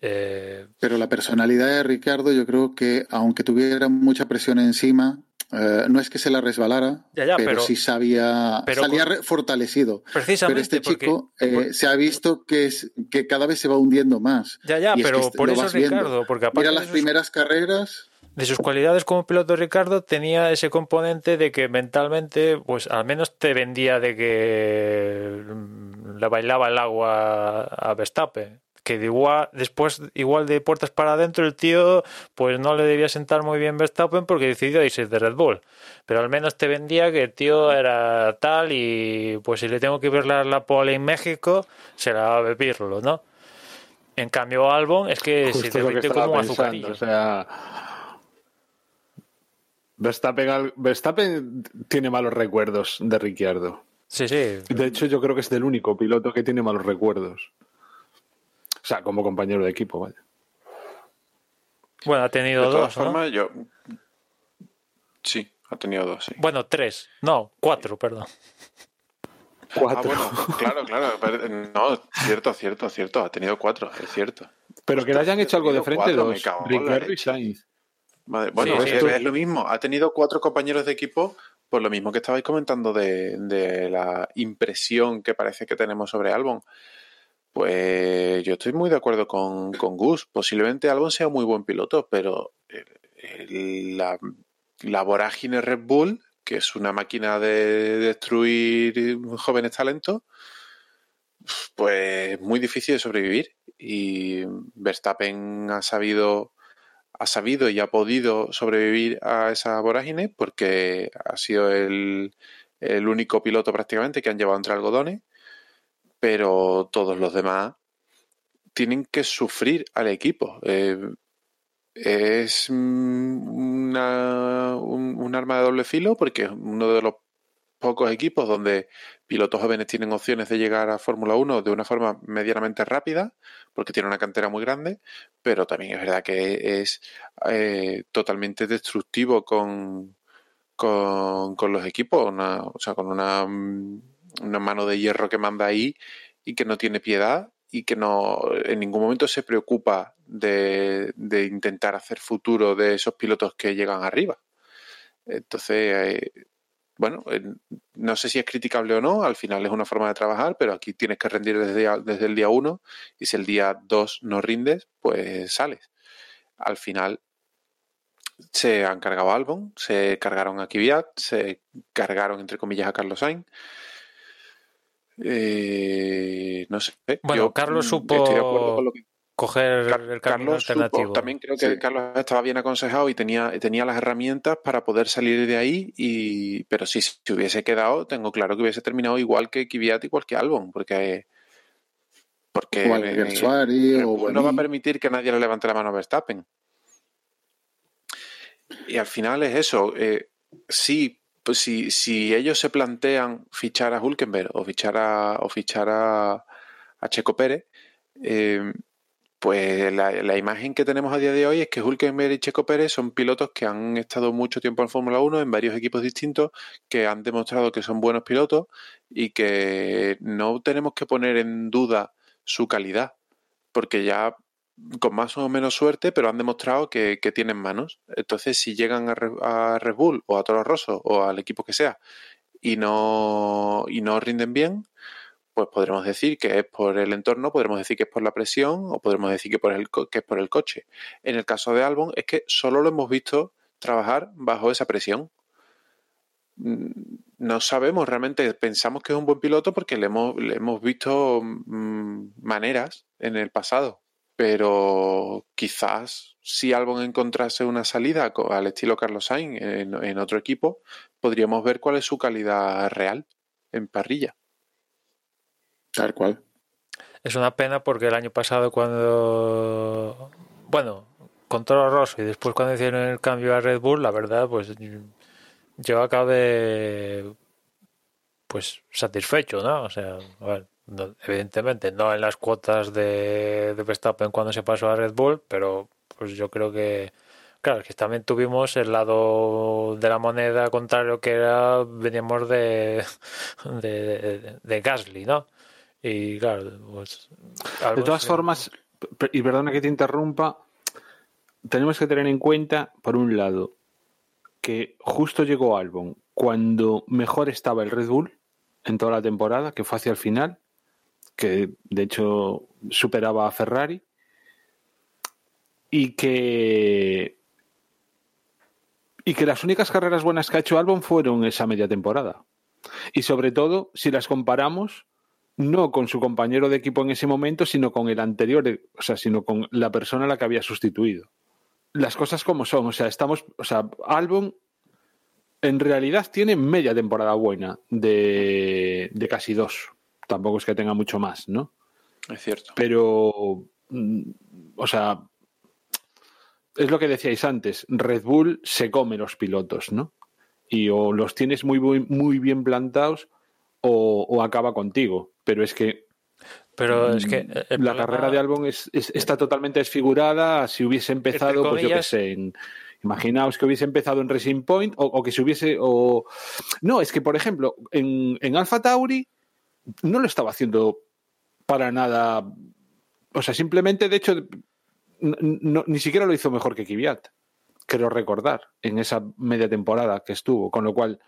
Eh, Pero la personalidad de Ricardo, yo creo que aunque tuviera mucha presión encima, eh, no es que se la resbalara, Ya, ya, pero, pero- sí sabía, pero salía con- fortalecido. Pero este porque- chico eh, se ha visto que, es, que cada vez se va hundiendo más. ya, ya, y es pero que por eso. Ricardo, porque aparte Mira de las sus- primeras carreras, de sus cualidades como piloto Ricardo tenía ese componente de que mentalmente pues al menos te vendía de que mm, le bailaba el agua a Verstappen que de igual, después, igual de puertas para adentro, el tío, pues no le debía sentar muy bien Verstappen porque decidió irse de Red Bull. Pero al menos te vendía que el tío era tal y pues si le tengo que ver la, la pole en México, será a beberlo, ¿no? En cambio, Albon es que Justo se te lo que vende estaba como un pensando, azucarillo. O sea, Verstappen, Verstappen tiene malos recuerdos de Ricciardo. Sí, sí. De hecho, yo creo que es el único piloto que tiene malos recuerdos. O sea, como compañero de equipo, vaya. Bueno, ha De tenido todas dos, ¿no? formas, yo. Sí, ha tenido dos, sí. Bueno, tres. No, cuatro, perdón. Ah, Cuatro. bueno, claro, claro. pero, No, cierto, cierto, cierto. Ha tenido cuatro, es cierto. Pero que le hayan hecho algo de frente cuatro, me dos. cago en la Ricciardo y. Sainz. Madre- Bueno, Sí, es, sí. es lo mismo. Ha tenido cuatro compañeros de equipo por lo mismo que estabais comentando de, de la impresión que parece que tenemos sobre Albon. Pues yo estoy muy de acuerdo con, con Gus. Posiblemente Albon sea un muy buen piloto, pero la, la vorágine Red Bull, que es una máquina de destruir jóvenes talentos, pues es muy difícil de sobrevivir. Y Verstappen ha sabido ha sabido y ha podido sobrevivir a esa vorágine porque ha sido el, el único piloto prácticamente que han llevado entre algodones, pero todos los demás tienen que sufrir al equipo. Eh, es mm, una- un, arma de doble filo porque es uno de los pocos equipos donde pilotos jóvenes tienen opciones de llegar a Fórmula 1 de una forma medianamente rápida, porque tiene una cantera muy grande, pero también es verdad que es eh, totalmente destructivo con, con, con los equipos, o sea, con una, mm, una mano de hierro que manda ahí y que no tiene piedad y que no en ningún momento se preocupa de, intentar hacer futuro de esos pilotos que llegan arriba. Entonces, eh, bueno, no sé si es criticable o no, al final es una forma de trabajar, pero aquí tienes que rendir desde, desde el día uno y si el día dos no rindes, pues sales. Al final se han cargado a Albon, se cargaron a Kvyat, se cargaron entre comillas a Carlos Sainz. Eh, no sé. Bueno, yo, Carlos mm, supo estoy de acuerdo con lo que coger Car- el camino Carlos supo- alternativo. también creo que Sí. Carlos estaba bien aconsejado y tenía, tenía las herramientas para poder salir de ahí, y, pero si se hubiese quedado, tengo claro que hubiese terminado igual que Kvyat igual que Albon, porque, porque O eh, Suárez, Red o Bull no va a permitir que nadie le levante la mano a Verstappen. Y al final es eso. eh, sí, pues si, si ellos se plantean fichar a Hulkenberg o fichar a, o fichar a, Checo Pérez, eh, pues la, la imagen que tenemos a día de hoy es que Hulkenberg y Checo Pérez son pilotos que han estado mucho tiempo en Fórmula 1 en varios equipos distintos, que han demostrado que son buenos pilotos y que no tenemos que poner en duda su calidad, porque ya con más o menos suerte, pero han demostrado que, tienen manos. Entonces, si llegan a, Re- a Red Bull o a Toro Rosso o al equipo que sea y no, y no rinden bien, pues podremos decir que es por el entorno, podremos decir que es por la presión o podremos decir que, por el, que es por el coche. En el caso de Albon es que solo lo hemos visto trabajar bajo esa presión. Mm, No sabemos realmente, pensamos que es un buen piloto porque le hemos, le hemos visto mm, maneras en el pasado, pero quizás si Albon encontrase una salida al estilo Carlos Sainz en, en otro equipo, podríamos ver cuál es su calidad real en parrilla. Tal cual. Es una pena porque el año pasado cuando, bueno, con Toro Rosso y después cuando hicieron el cambio a Red Bull, la verdad, pues yo acabé pues satisfecho, ¿no? O sea, a ver, no- evidentemente no en las cuotas de, de Verstappen cuando se pasó a Red Bull, pero pues yo creo que Claro, que también tuvimos el lado de la moneda contrario que era, veníamos de, [LAUGHS] de, de, Gasly, ¿no? Y claro, pues... De todas formas, y perdona que te interrumpa, tenemos que tener en cuenta, por un lado, que justo llegó Albon cuando mejor estaba el Red Bull en toda la temporada, que fue hacia el final, que de hecho superaba a Ferrari, y que y que las únicas carreras buenas que ha hecho Albon fueron esa media temporada. Y sobre todo, si las comparamos no con su compañero de equipo en ese momento, sino con el anterior, o sea, sino con la persona a la que había sustituido. Las cosas como son, o sea, estamos, o sea, Albon en realidad tiene media temporada buena de, de casi dos. Tampoco es que tenga mucho más, ¿no? Es cierto. Pero, mm, o sea, es lo que decíais antes, Red Bull se come los pilotos, ¿no? Y o los tienes muy, muy, muy bien plantados o, o acaba contigo. Pero es que Pero es que mm, el la problema- carrera de Albon es, es- está totalmente desfigurada. Si hubiese empezado, pues yo qué sé, en- imaginaos que hubiese empezado en Racing Point o, o que se hubiese. O... No, es que, por ejemplo, en, en Alpha Tauri no lo estaba haciendo para nada. O sea, simplemente, de hecho, no- ni siquiera lo hizo mejor que Kvyat. Creo recordar en esa media temporada que estuvo. Con lo cual,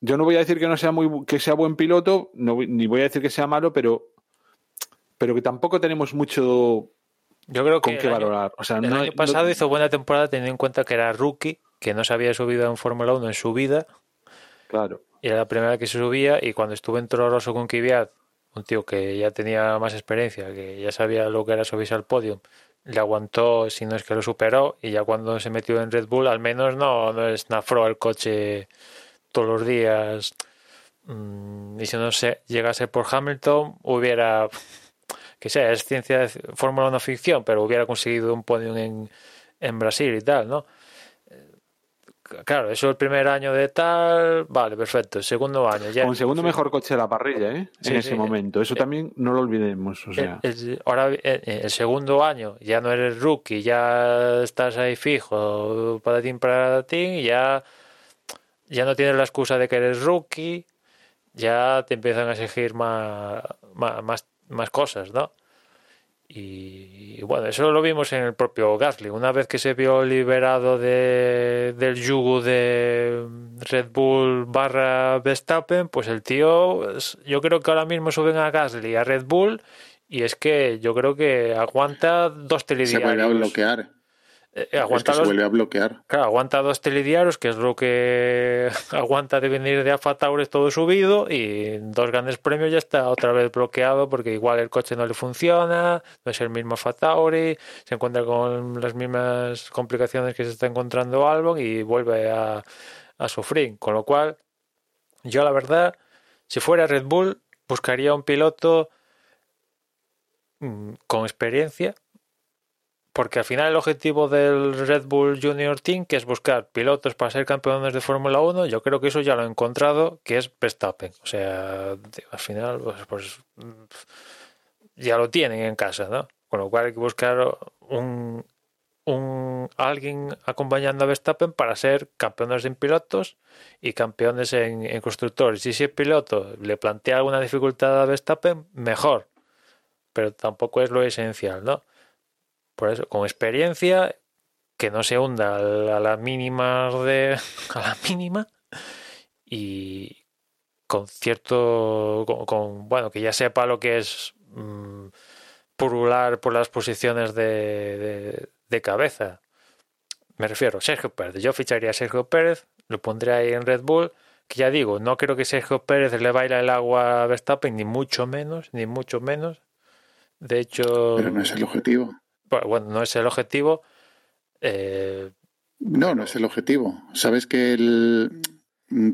yo no voy a decir que no sea muy que sea buen piloto, no, ni voy a decir que sea malo, pero pero que tampoco tenemos mucho Yo creo que con qué valorar. O sea, El no, año pasado hizo buena temporada teniendo en cuenta que era rookie, que no se había subido en Fórmula 1 en su vida, claro. Y era la primera que se subía, y cuando estuvo en Toro Rosso con Kvyat, un tío que ya tenía más experiencia, que ya sabía lo que era subirse al podio, le aguantó, si no es que lo superó, y ya cuando se metió en Red Bull, al menos no, no esnafró el coche todos los días. Mm, Y si no se llegase por Hamilton, hubiera, que sea, es ciencia de Fórmula 1 ficción, pero hubiera conseguido un podium en, en Brasil y tal, ¿no? Eh, Claro, eso el primer año de tal, vale, perfecto. El segundo año ya. Con segundo mejor coche de la parrilla, ¿eh? Sí, en ese sí. momento. Eso Eh, también no lo olvidemos. O sea, El- el- ahora, eh, el segundo año ya no eres rookie, ya estás ahí fijo, patatín para ti, ya, ya no tienes la excusa de que eres rookie, ya te empiezan a exigir más, más, más, más cosas, ¿no? Y, bueno, eso lo vimos en el propio Gasly. Una vez que se vio liberado de, del yugo de Red Bull barra Verstappen, pues el tío, yo creo que ahora mismo suben a Gasly y a Red Bull y es que yo creo que aguanta dos Se vuelve a telediarios. bloquear. Eh, Es aguanta que se vuelve a bloquear. Claro, aguanta dos telediarios, que es lo que [LAUGHS] aguanta de venir de Alfa Tauri todo subido, y dos grandes premios ya está otra vez bloqueado porque igual el coche no le funciona, no es el mismo Alfa Tauri, se encuentra con las mismas complicaciones que se está encontrando Albon y vuelve a, a sufrir. Con lo cual, yo la verdad, si fuera Red Bull, buscaría un piloto mm, con experiencia porque al final el objetivo del Red Bull Junior Team, que es buscar pilotos para ser campeones de Fórmula 1, yo creo que eso ya lo he encontrado, que es Verstappen. O sea, al final, pues, pues, mm, ya lo tienen en casa, ¿no? Con lo cual hay que buscar un, alguien acompañando a Verstappen para ser campeones en pilotos y campeones en, en constructores. Y si el piloto le plantea alguna dificultad a Verstappen, mejor. Pero tampoco es lo esencial, ¿no? Por eso, con experiencia, que no se hunda a la, [LAUGHS] a mínima de. a la mínima. Y con cierto. Con, bueno, que ya sepa lo que es mm, purular por las posiciones de, de, cabeza. Me refiero, Sergio Pérez. Yo ficharía a Sergio Pérez, lo pondré ahí en Red Bull. Que ya digo, no creo que Sergio Pérez le baila el agua a Verstappen, ni mucho menos, ni mucho menos. De hecho, Pero no es el objetivo. Bueno, bueno, no es el objetivo. Eh, No, no es el objetivo. Sabes que el,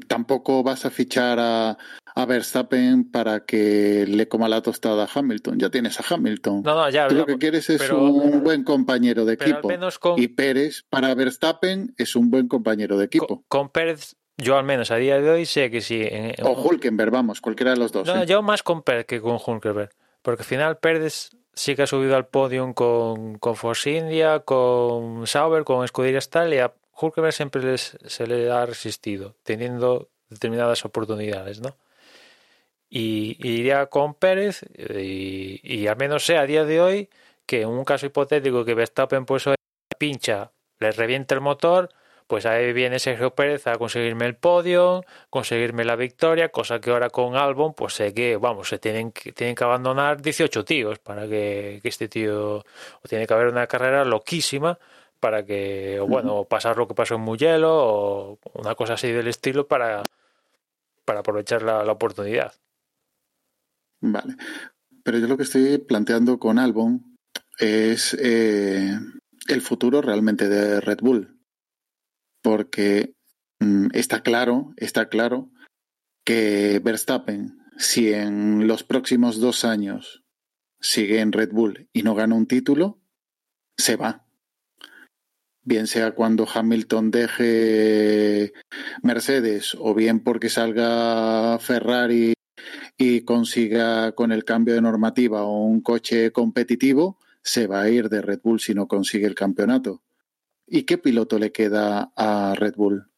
tampoco vas a fichar a, a Verstappen para que le coma la tostada a Hamilton. Ya tienes a Hamilton. no, no, ya, Tú lo que quieres es pero- un buen compañero de equipo. menos con, Y Pérez para Verstappen es un buen compañero de equipo. con, con Pérez, yo al menos a día de hoy sé que sí. en- en- O Hulkenberg, vamos, cualquiera de los dos. no, ¿eh? yo más con Pérez que con Hulkenberg. Porque al final Pérez sí que ha subido al podium con, con Force India, con Sauber, con Scuderia Stall y a Hulkenberg siempre se le ha resistido, teniendo determinadas oportunidades, ¿no? Y, iría con Pérez y, al menos sé a día de hoy que en un caso hipotético que Verstappen pues pincha, le revienta el motor, pues ahí viene Sergio Pérez a conseguirme el podio, conseguirme la victoria, cosa que ahora con Albon, pues sé que, vamos, se tienen que, tienen que abandonar 18 tíos para que, que este tío, o tiene que haber una carrera loquísima para que, o bueno, pasar lo que pasó en Mugello o una cosa así del estilo para, para aprovechar la, la oportunidad. Vale. Pero yo lo que estoy planteando con Albon es eh, el futuro realmente de Red Bull. Porque mm, está claro, está claro que Verstappen, si en los próximos dos años sigue en Red Bull y no gana un título, se va. Bien sea cuando Hamilton deje Mercedes o bien porque salga Ferrari y consiga con el cambio de normativa un coche competitivo, se va a ir de Red Bull si no consigue el campeonato. ¿Y qué piloto le queda a Red Bull?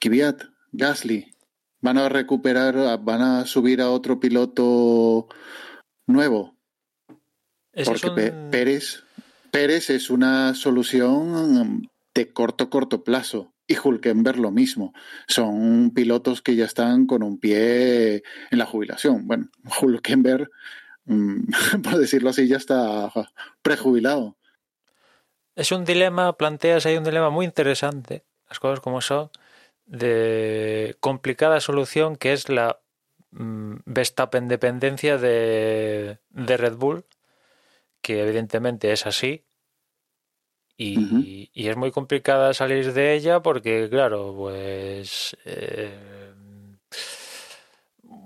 Kvyat, Gasly. ¿Van a recuperar, van a subir a otro piloto nuevo? Porque Pérez, Pérez es una solución de corto, corto plazo. Y Hulkenberg lo mismo. Son pilotos que ya están con un pie en la jubilación. Bueno, [LAUGHS] Hulkenberg Mm, [LAUGHS] por decirlo así, ya está prejubilado. Es un dilema, planteas ahí un dilema muy interesante, las cosas como son, de complicada solución que es la mm, Verstappen dependencia de, de, Red Bull, que evidentemente es así. Y, y, es muy complicada salir de ella porque, claro, pues. Eh,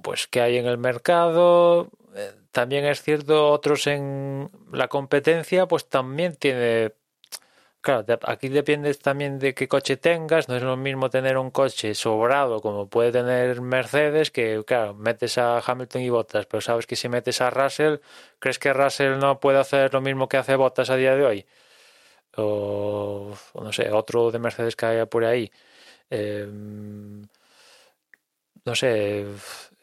pues que hay en el mercado, eh, también es cierto, otros en la competencia, pues también tiene. Claro, aquí depende también de qué coche tengas. No es lo mismo tener un coche sobrado como puede tener Mercedes, que claro, metes a Hamilton y Bottas, pero sabes que si metes a Russell, ¿crees que Russell no puede hacer lo mismo que hace Bottas a día de hoy? O, no sé, otro de Mercedes que haya por ahí. Em, no sé,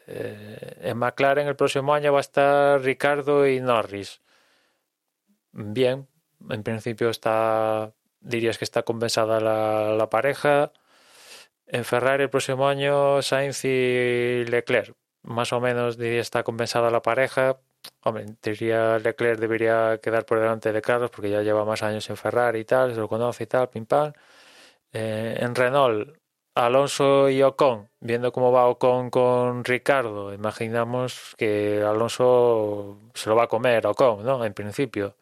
eh, en McLaren el próximo año va a estar Ricardo y Norris. Bien, en principio está, dirías que está compensada la, pareja. En Ferrari el próximo año Sainz y Leclerc. Más o menos diría está compensada la pareja. Hombre, diría Leclerc debería quedar por delante de Carlos porque ya lleva más años en Ferrari y tal, se lo conoce y tal, pim pam. Eh, en Renault Alonso y Ocon, viendo cómo va Ocon con Ricardo, imaginamos que Alonso se lo va a comer Ocon, ¿no? En principio.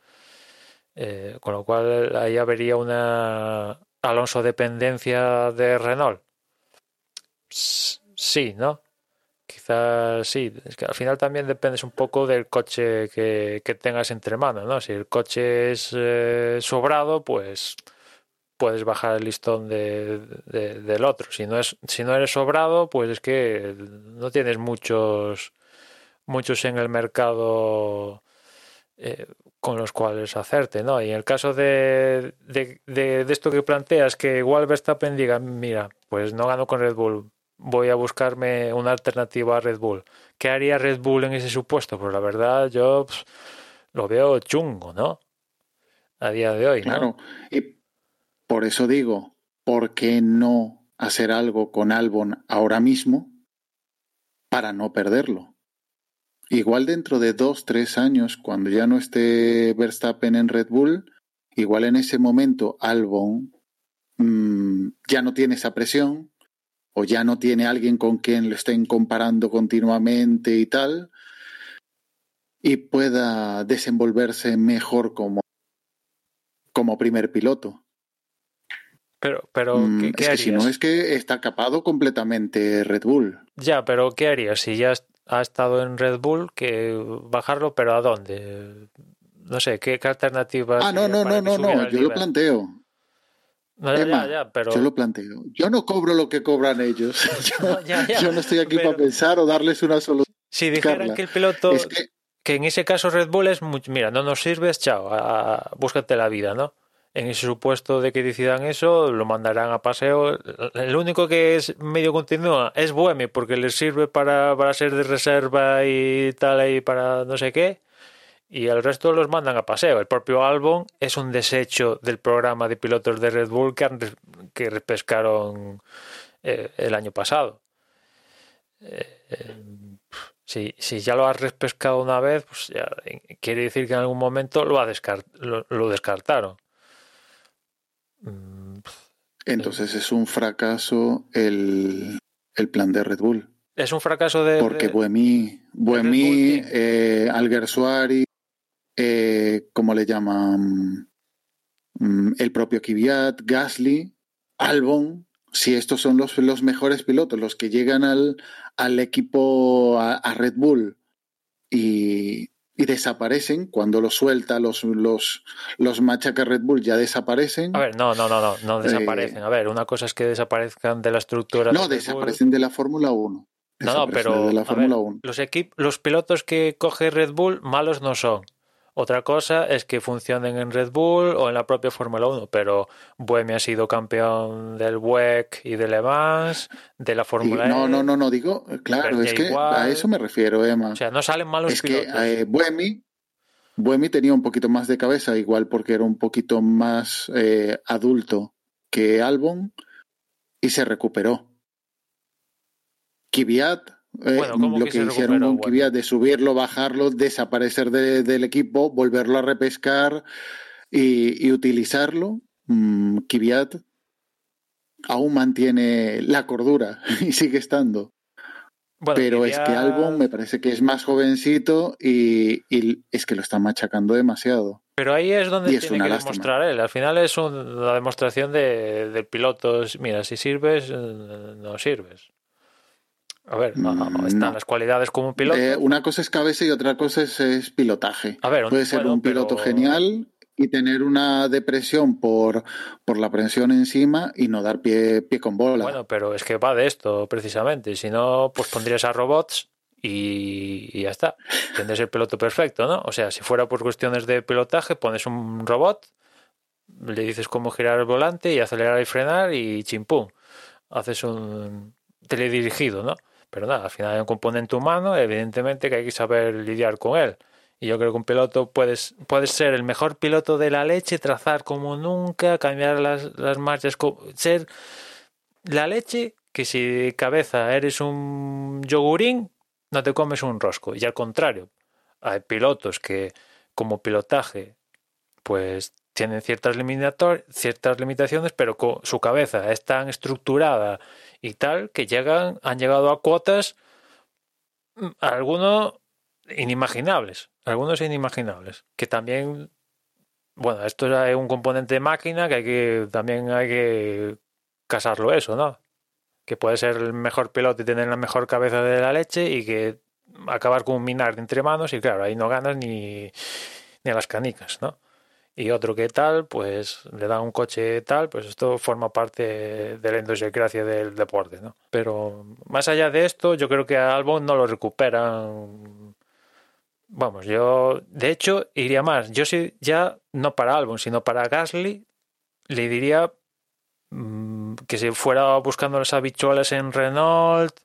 Eh, con lo cual ahí habría una Alonso dependencia de Renault. Sí, ¿no? Quizás sí. Es que al final también dependes un poco del coche que, tengas entre manos, ¿no? Si el coche es eh, sobrado, pues puedes bajar el listón de, del otro. Si no, es, si no eres sobrado, pues es que no tienes muchos, muchos en el mercado eh, con los cuales hacerte, ¿no? Y en el caso de, de, de, esto que planteas, que igual Verstappen diga, mira, pues no gano con Red Bull, voy a buscarme una alternativa a Red Bull. ¿Qué haría Red Bull en ese supuesto? Pues la verdad yo lo veo chungo, ¿no? A día de hoy, claro. Y por eso digo, ¿por qué no hacer algo con Albon ahora mismo para no perderlo? Igual dentro de dos, tres años, cuando ya no esté Verstappen en Red Bull, igual en ese momento Albon mm, ya no tiene esa presión o ya no tiene alguien con quien lo estén comparando continuamente y tal, y pueda desenvolverse mejor como, como primer piloto. Pero, pero mm, ¿qué, harías? si no es que está capado completamente Red Bull. Ya, pero ¿qué harías si ya ha estado en Red Bull? Que bajarlo, pero ¿a dónde? No sé, ¿qué, qué alternativas? Ah, no, no, no, no, no, yo lo planteo. No, ya, ya, pero... Yo lo planteo. Yo no cobro lo que cobran ellos. [LAUGHS] Yo no, estoy aquí para pensar o darles una solución. Si dijeran que el piloto... que... en ese caso Red Bull es... Mira, no nos sirves, chao, búscate la vida, ¿no? En ese supuesto de que decidan eso, lo mandarán a paseo. El único que es medio continúa es Buemi, porque les sirve para, para ser de reserva y tal, y para no sé qué. Y el resto los mandan a paseo. El propio Albon es un desecho del programa de pilotos de Red Bull que, que repescaron eh, el año pasado. Eh, eh, si, si, ya lo has repescado una vez, pues ya, quiere decir que en algún momento lo, ha lo descartaron. Mm, Entonces es un fracaso el, plan de Red Bull. Es un fracaso de. Porque Buemi, Buemi, eh, Alguersuari, eh, ¿cómo le llaman? Mm, el propio Kvyat, Gasly, Albon, si estos son los, los mejores pilotos, los que llegan al, al equipo, a, a Red Bull y, y desaparecen cuando los suelta, los, los, los machaca Red Bull ya desaparecen. A ver, no, no, no, no, no desaparecen. A ver, una cosa es que desaparezcan de la estructura. No, de desaparecen de la Fórmula 1. No, no, pero De la Fórmula ver, 1. los, los pilotos que coge Red Bull malos no son. Otra cosa es que funcionen en Red Bull o en la propia Fórmula 1, pero Buemi ha sido campeón del WEC y de Le Mans, de la Fórmula no, E. no, no, no, digo, claro, Verde es que igual. a eso me refiero, Emma. O sea, no salen malos es que eh, Buemi, Buemi tenía un poquito más de cabeza, igual porque era un poquito más eh, adulto que Albon y se recuperó. Kvyat, eh, Bueno, ¿cómo lo que hicieron con. Kvyat de subirlo, bajarlo, desaparecer de- del equipo, volverlo a repescar y, y utilizarlo, mm, Kvyat aún mantiene la cordura [LAUGHS] y sigue estando. Bueno, Pero Kvyat- es que Albon me parece que es más jovencito y, y es que lo está machacando demasiado. Pero ahí es donde Y tiene que lástima. demostrar él. Al final es un- una demostración de, del piloto. Mira, si sirves, eh, no sirves. A ver, no, Mm, están no. las cualidades como un piloto. Eh, una cosa es cabeza y otra cosa es, es pilotaje. A ver, Puede ser bueno, un piloto pero- genial y tener una depresión por, por la presión encima y no dar pie, pie con bola. Bueno, pero es que va de esto precisamente. Si no, pues pondrías a robots y, y ya está. Tendrías el piloto perfecto, ¿no? O sea, si fuera por cuestiones de pilotaje, pones un robot, le dices cómo girar el volante y acelerar y frenar y chimpum. Haces un teledirigido, ¿no? Pero nada, al final hay un componente humano, evidentemente que hay que saber lidiar con él. Y yo creo que un piloto puedes, puedes ser el mejor piloto de la leche, trazar como nunca, cambiar las, las marchas, ser la leche que si cabeza eres un yogurín, no te comes un rosco. Y al contrario, hay pilotos que como pilotaje pues tienen ciertas, ciertas limitaciones, pero co- su cabeza es tan estructurada y tal que llegan, han llegado a cuotas mm, algunos inimaginables, algunos inimaginables, que también bueno, esto es un componente de máquina que hay que también hay que casarlo eso, ¿no? Que puede ser el mejor piloto y tener la mejor cabeza de la leche y que acabar con un minar entre manos y claro, ahí no ganas ni, ni a las canicas, ¿no? Y otro que tal, pues le da un coche tal, pues esto forma parte de la idiosincrasia del deporte, ¿no? Pero más allá de esto, yo creo que a Albon no lo recuperan. Vamos, yo de hecho iría más. Yo sí, ya no para Albon, sino para Gasly, le diría mm, que si fuera buscando las habichuelas en Renault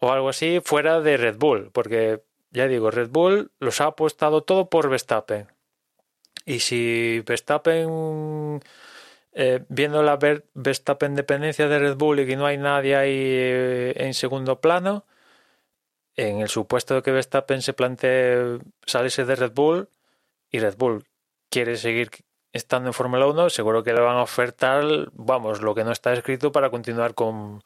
o algo así, fuera de Red Bull, porque ya digo, Red Bull los ha apostado todo por Verstappen. Y si Verstappen, eh, viendo la Ver- Verstappen dependencia de Red Bull y que no hay nadie ahí eh, en segundo plano, en el supuesto de que Verstappen se plantee salirse de Red Bull y Red Bull quiere seguir estando en Fórmula 1, seguro que le van a ofertar, vamos, lo que no está escrito para continuar con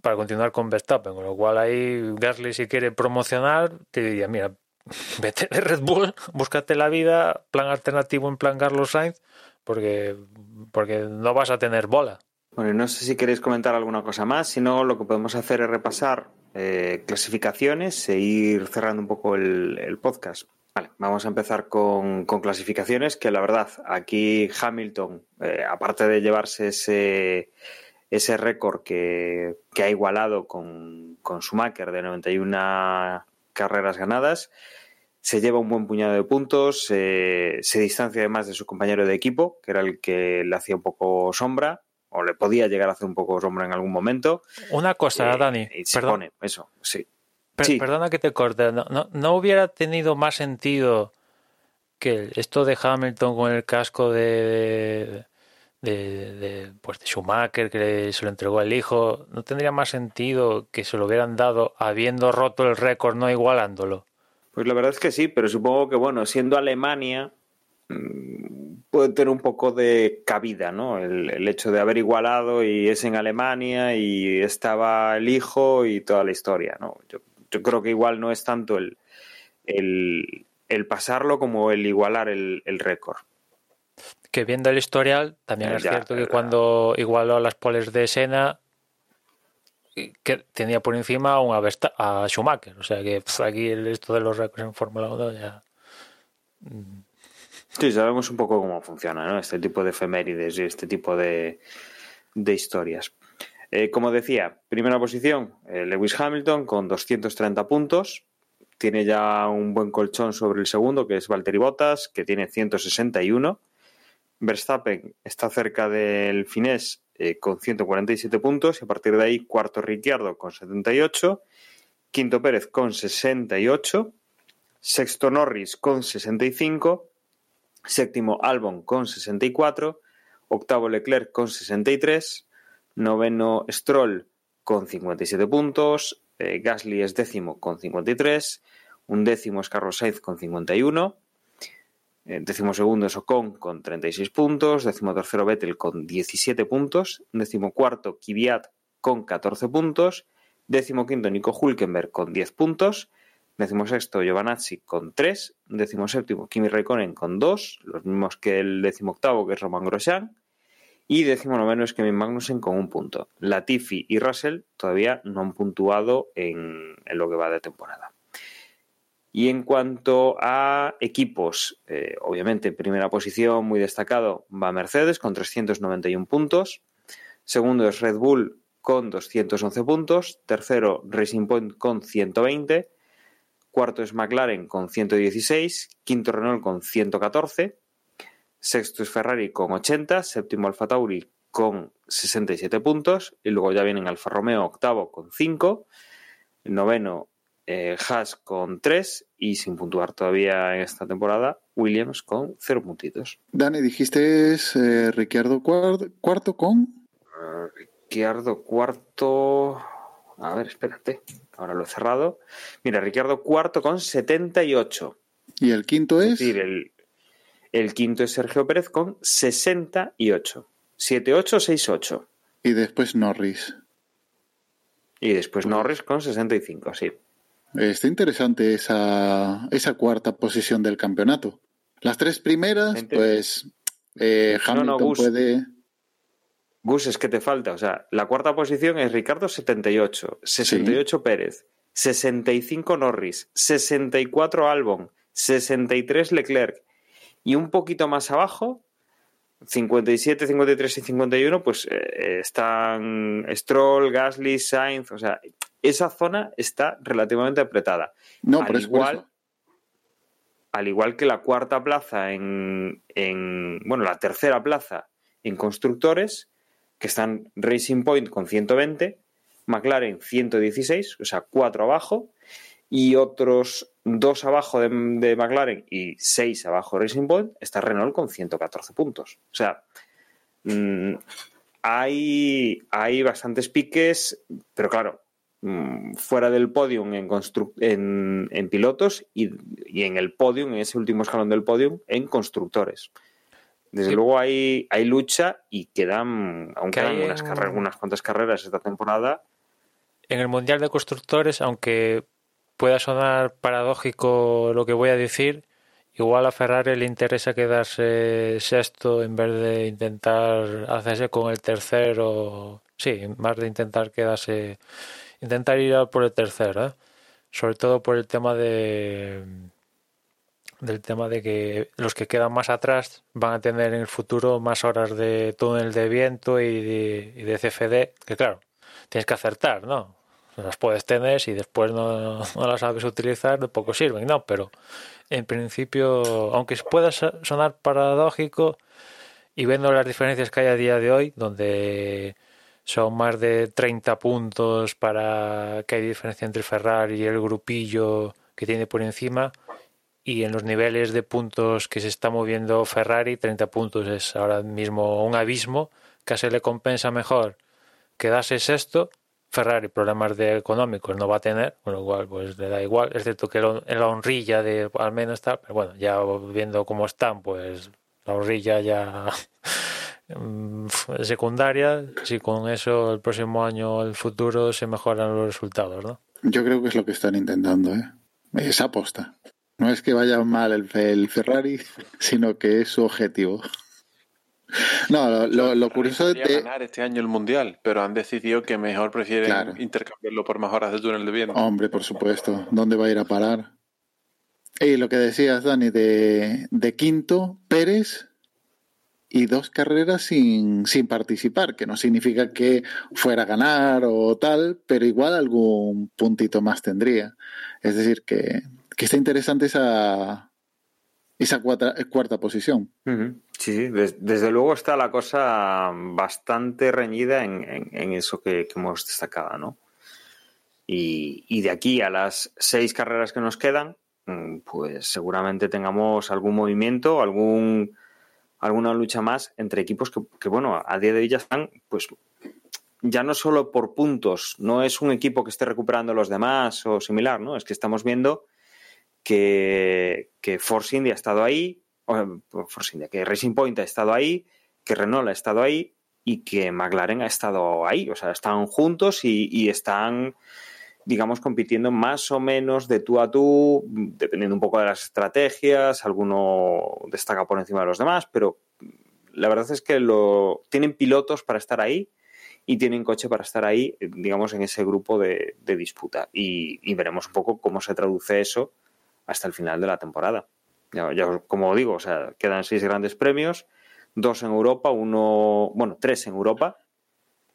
para continuar con Verstappen, con lo cual ahí Gasly si quiere promocionar te diría, mira, [LAUGHS] vete de Red Bull, búscate la vida, plan alternativo en plan Carlos Sainz, porque porque no vas a tener bola. Bueno, no sé si queréis comentar alguna cosa más, si no, lo que podemos hacer es repasar eh, clasificaciones e ir cerrando un poco el, el podcast. Vale, vamos a empezar con, con clasificaciones, que la verdad, aquí Hamilton, eh, aparte de llevarse ese, ese récord que, que ha igualado con, con Schumacher de 91 carreras ganadas, se lleva un buen puñado de puntos, eh, se distancia además de su compañero de equipo, que era el que le hacía un poco sombra, o le podía llegar a hacer un poco sombra en algún momento. Una cosa, Eh, Dani, y se perdón, pone, eso, sí. Per- Sí. Perdona que te corte. No, no, ¿no hubiera tenido más sentido que esto de Hamilton con el casco de, de, pues de Schumacher que se lo entregó al hijo? ¿No tendría más sentido que se lo hubieran dado habiendo roto el récord, no igualándolo? Pues la verdad es que sí, pero supongo que, bueno, siendo Alemania, mm, puede tener un poco de cabida, ¿no? El, hecho de haber igualado y es en Alemania y estaba el hijo y toda la historia, ¿no? Yo, creo que igual no es tanto el, el, pasarlo como el igualar el, récord. Que viendo el historial, también es cierto que cuando igualó las poles de Sena, que tenía por encima a, a Schumacher. O sea que pues, aquí esto de los récords en Fórmula 1 ya. Mm. Sí, sabemos un poco cómo funciona ¿no? este tipo de efemérides y este tipo de, de historias. Eh, como decía, primera posición, eh, Lewis Hamilton con 230 puntos. Tiene ya un buen colchón sobre el segundo, que es Valtteri Bottas, que tiene 161. Verstappen está cerca del finés eh, con 147 puntos y a partir de ahí cuarto Ricciardo con 78, quinto Pérez con 68, sexto Norris con 65, séptimo Albon con 64, octavo Leclerc con 63, noveno Stroll con 57 puntos, eh, Gasly es décimo con 53, un décimo es Carlos Sainz con 51, eh, décimo segundo es Ocon con 36 puntos, décimo tercero Vettel con 17 puntos, décimo cuarto Kvyat con 14 puntos, décimo quinto Nico Hulkenberg con 10 puntos, décimo sexto Giovanazzi con 3, décimo séptimo Kimi Raikkonen con 2, los mismos que el décimo octavo que es Roman Grosjean, y décimo noveno es Kevin Magnussen con un punto. Latifi y Russell todavía no han puntuado en lo que va de temporada. Y en cuanto a equipos, eh, obviamente en primera posición, muy destacado, va Mercedes con 391 puntos. Segundo es Red Bull con 211 puntos. Tercero, Racing Point con 120. Cuarto es McLaren con 116. Quinto, Renault con 114. Sexto es Ferrari con 80. Séptimo, Alfa Tauri con 67 puntos. Y luego ya vienen Alfa Romeo octavo con 5. Noveno, eh, Haas con 3 y sin puntuar todavía en esta temporada, Williams con 0 puntitos. Dani, dijiste eh, Ricciardo cuarto, con. Uh, Ricciardo cuarto. A ver, espérate. Ahora lo he cerrado. Mira, Ricciardo cuarto con 78. ¿Y el quinto es? Es decir, el, el quinto es Sergio Pérez con 68. 7-8, 6-8. Y después Norris. Y después Norris con 65, sí. Está interesante esa, esa cuarta posición del campeonato. Las tres primeras, pues eh, Hamilton puede. Gus, es que te falta. O sea, la cuarta posición es Ricardo 78, 68 Pérez, 65 Norris, 64 Albon, 63 Leclerc. Y un poquito más abajo, 57, 53 y 51, pues eh, están Stroll, Gasly, Sainz. O sea, esa zona está relativamente apretada. No, al pero igual, al igual que la cuarta plaza en, bueno, la tercera plaza en constructores, que están Racing Point con 120, McLaren 116, o sea, cuatro abajo, y otros dos abajo de, McLaren y seis abajo de Racing Point, está Renault con 114 puntos. O sea, mm, hay, hay bastantes piques, pero claro, Mm, fuera del podium en, en, en pilotos y, en el podium, en ese último escalón del podium, en constructores. Desde luego hay, hay lucha y quedan, aún quedan unas, carreras, unas cuantas carreras esta temporada. En el Mundial de Constructores, aunque pueda sonar paradójico lo que voy a decir, igual a Ferrari le interesa quedarse sexto en vez de intentar hacerse con el tercero. Sí, más de intentar quedarse intentar ir a por el tercero, ¿eh? sobre todo por el tema de del tema de que los que quedan más atrás van a tener en el futuro más horas de túnel de viento y de, CFD, que claro, tienes que acertar, ¿no? Las puedes tener y después no, no las sabes utilizar, de poco sirven, ¿no? Pero en principio, aunque pueda sonar paradójico y viendo las diferencias que hay a día de hoy, donde son más de 30 puntos para que hay diferencia entre Ferrari y el grupillo que tiene por encima. Y en los niveles de puntos que se está moviendo Ferrari, 30 puntos es ahora mismo un abismo. Casi le compensa mejor quedarse sexto. Ferrari problemas de económicos no va a tener, con lo cual pues le da igual, excepto que en la honrilla de al menos está, pero bueno, ya viendo cómo están, pues la horrilla ya [LAUGHS] secundaria, si con eso el próximo año, el futuro, se mejoran los resultados, ¿no? Yo creo que es lo que están intentando, ¿eh? Es aposta. No es que vaya mal el, el Ferrari, [LAUGHS] sino que es su objetivo. No, lo, lo, curioso de ganar este año el mundial, pero han decidido que mejor prefieren intercambiarlo por más horas de túnel de viento. Hombre, por supuesto. ¿Dónde va a ir a parar? Y lo que decías, Dani, de, de quinto, Pérez y dos carreras sin, sin participar, que no significa que fuera a ganar o tal, pero igual algún puntito más tendría. Es decir, que, que está interesante esa, esa cuarta, cuarta posición. Sí, desde, luego está la cosa bastante reñida en, eso que, hemos destacado, ¿no? Y, de aquí a las seis carreras que nos quedan, mm, pues seguramente tengamos algún movimiento, algún alguna lucha más entre equipos que, bueno, a día de hoy ya están, pues ya no solo por puntos, no es un equipo que esté recuperando a los demás o similar, ¿no? Es que estamos viendo que, que Force India ha estado ahí, Force India, que Racing Point ha estado ahí, que Renault ha estado ahí y que McLaren ha estado ahí. O sea, están juntos y están, digamos, compitiendo más o menos de tú a tú, dependiendo un poco de las estrategias. Alguno destaca por encima de los demás, pero la verdad es que lo, tienen pilotos para estar ahí y tienen coche para estar ahí, digamos, en ese grupo de, disputa. Y, veremos un poco cómo se traduce eso hasta el final de la temporada. Ya, como digo, o sea, quedan seis grandes premios, dos en Europa, uno, bueno, tres en Europa.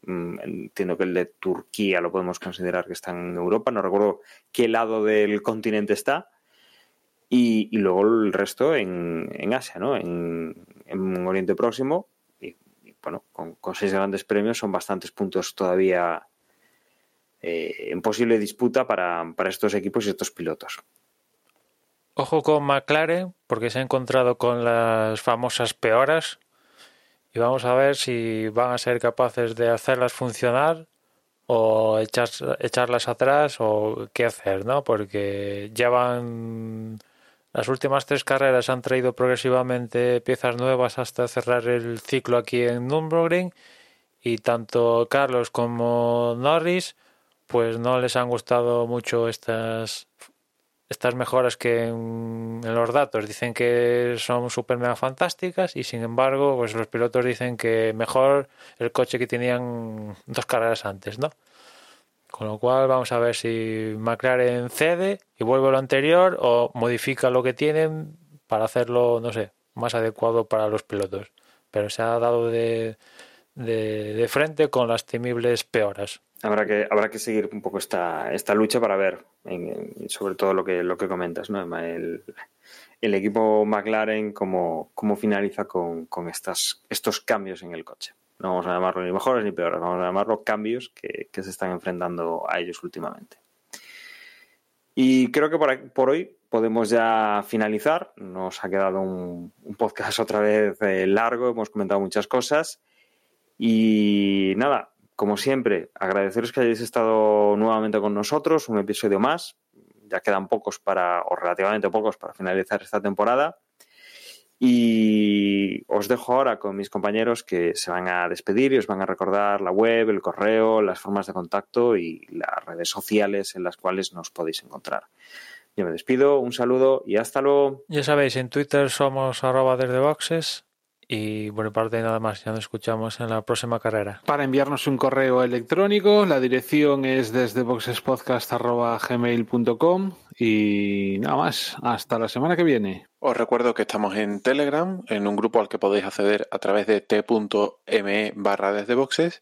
Mm, entiendo que el de Turquía lo podemos considerar que está en Europa, no recuerdo qué lado del continente está. Y, luego el resto en, en Asia, ¿no? En, en, Oriente Próximo. Y, bueno, con, seis grandes premios son bastantes puntos todavía eh, en posible disputa para, para estos equipos y estos pilotos. Ojo con McLaren, porque se ha encontrado con las famosas peoras. Y vamos a ver si van a ser capaces de hacerlas funcionar o echar, echarlas atrás o qué hacer, ¿no? Porque ya van. Las últimas tres carreras han traído progresivamente piezas nuevas hasta cerrar el ciclo aquí en Nürburgring y tanto Carlos como Norris pues no les han gustado mucho estas estas mejoras que en, los datos dicen que son súper mega fantásticas y sin embargo pues los pilotos dicen que mejor el coche que tenían dos carreras antes, ¿no? Con lo cual vamos a ver si McLaren cede y vuelve a lo anterior o modifica lo que tienen para hacerlo, no sé, más adecuado para los pilotos. Pero se ha dado de, de, de frente con las temibles peoras habrá que, habrá que seguir un poco esta, esta lucha para ver, sobre todo lo que, lo que comentas, ¿no? El, el equipo McLaren, cómo, cómo finaliza con, con estas, estos cambios en el coche. No vamos a llamarlo ni mejores ni peores, vamos a llamarlo cambios que, que se están enfrentando a ellos últimamente. Y creo que por, por, hoy podemos ya finalizar. Nos ha quedado un, podcast otra vez eh, largo, hemos comentado muchas cosas. Y nada, como siempre, agradeceros que hayáis estado nuevamente con nosotros, un episodio más. Ya quedan pocos para, o relativamente pocos, para finalizar esta temporada. Y os dejo ahora con mis compañeros que se van a despedir y os van a recordar la web, el correo, las formas de contacto y las redes sociales en las cuales nos podéis encontrar. Yo me despido, un saludo y hasta luego. Ya sabéis, en Twitter somos arroba desde boxes y por parte nada más, ya nos escuchamos en la próxima carrera. Para enviarnos un correo electrónico, la dirección es desde boxespodcast.gmail.com y nada más, hasta la semana que viene. Os recuerdo que estamos en Telegram, en un grupo al que podéis acceder a través de t.me barra desde boxes.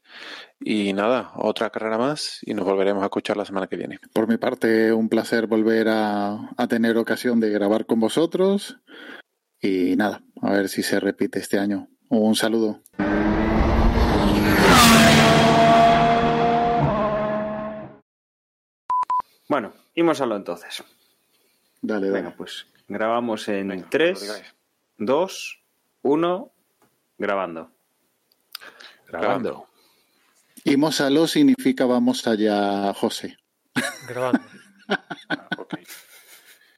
Y nada, otra carrera más y nos volveremos a escuchar la semana que viene. Por mi parte, un placer volver a, a tener ocasión de grabar con vosotros. Y nada, a ver si se repite este año. Un saludo. Bueno, íbamos a lo entonces. Dale, dale. Venga, pues grabamos en 3, 2, 1, grabando. Grabando. Íbamos a lo significa vamos allá, José. Grabando. [LAUGHS] ah, okay.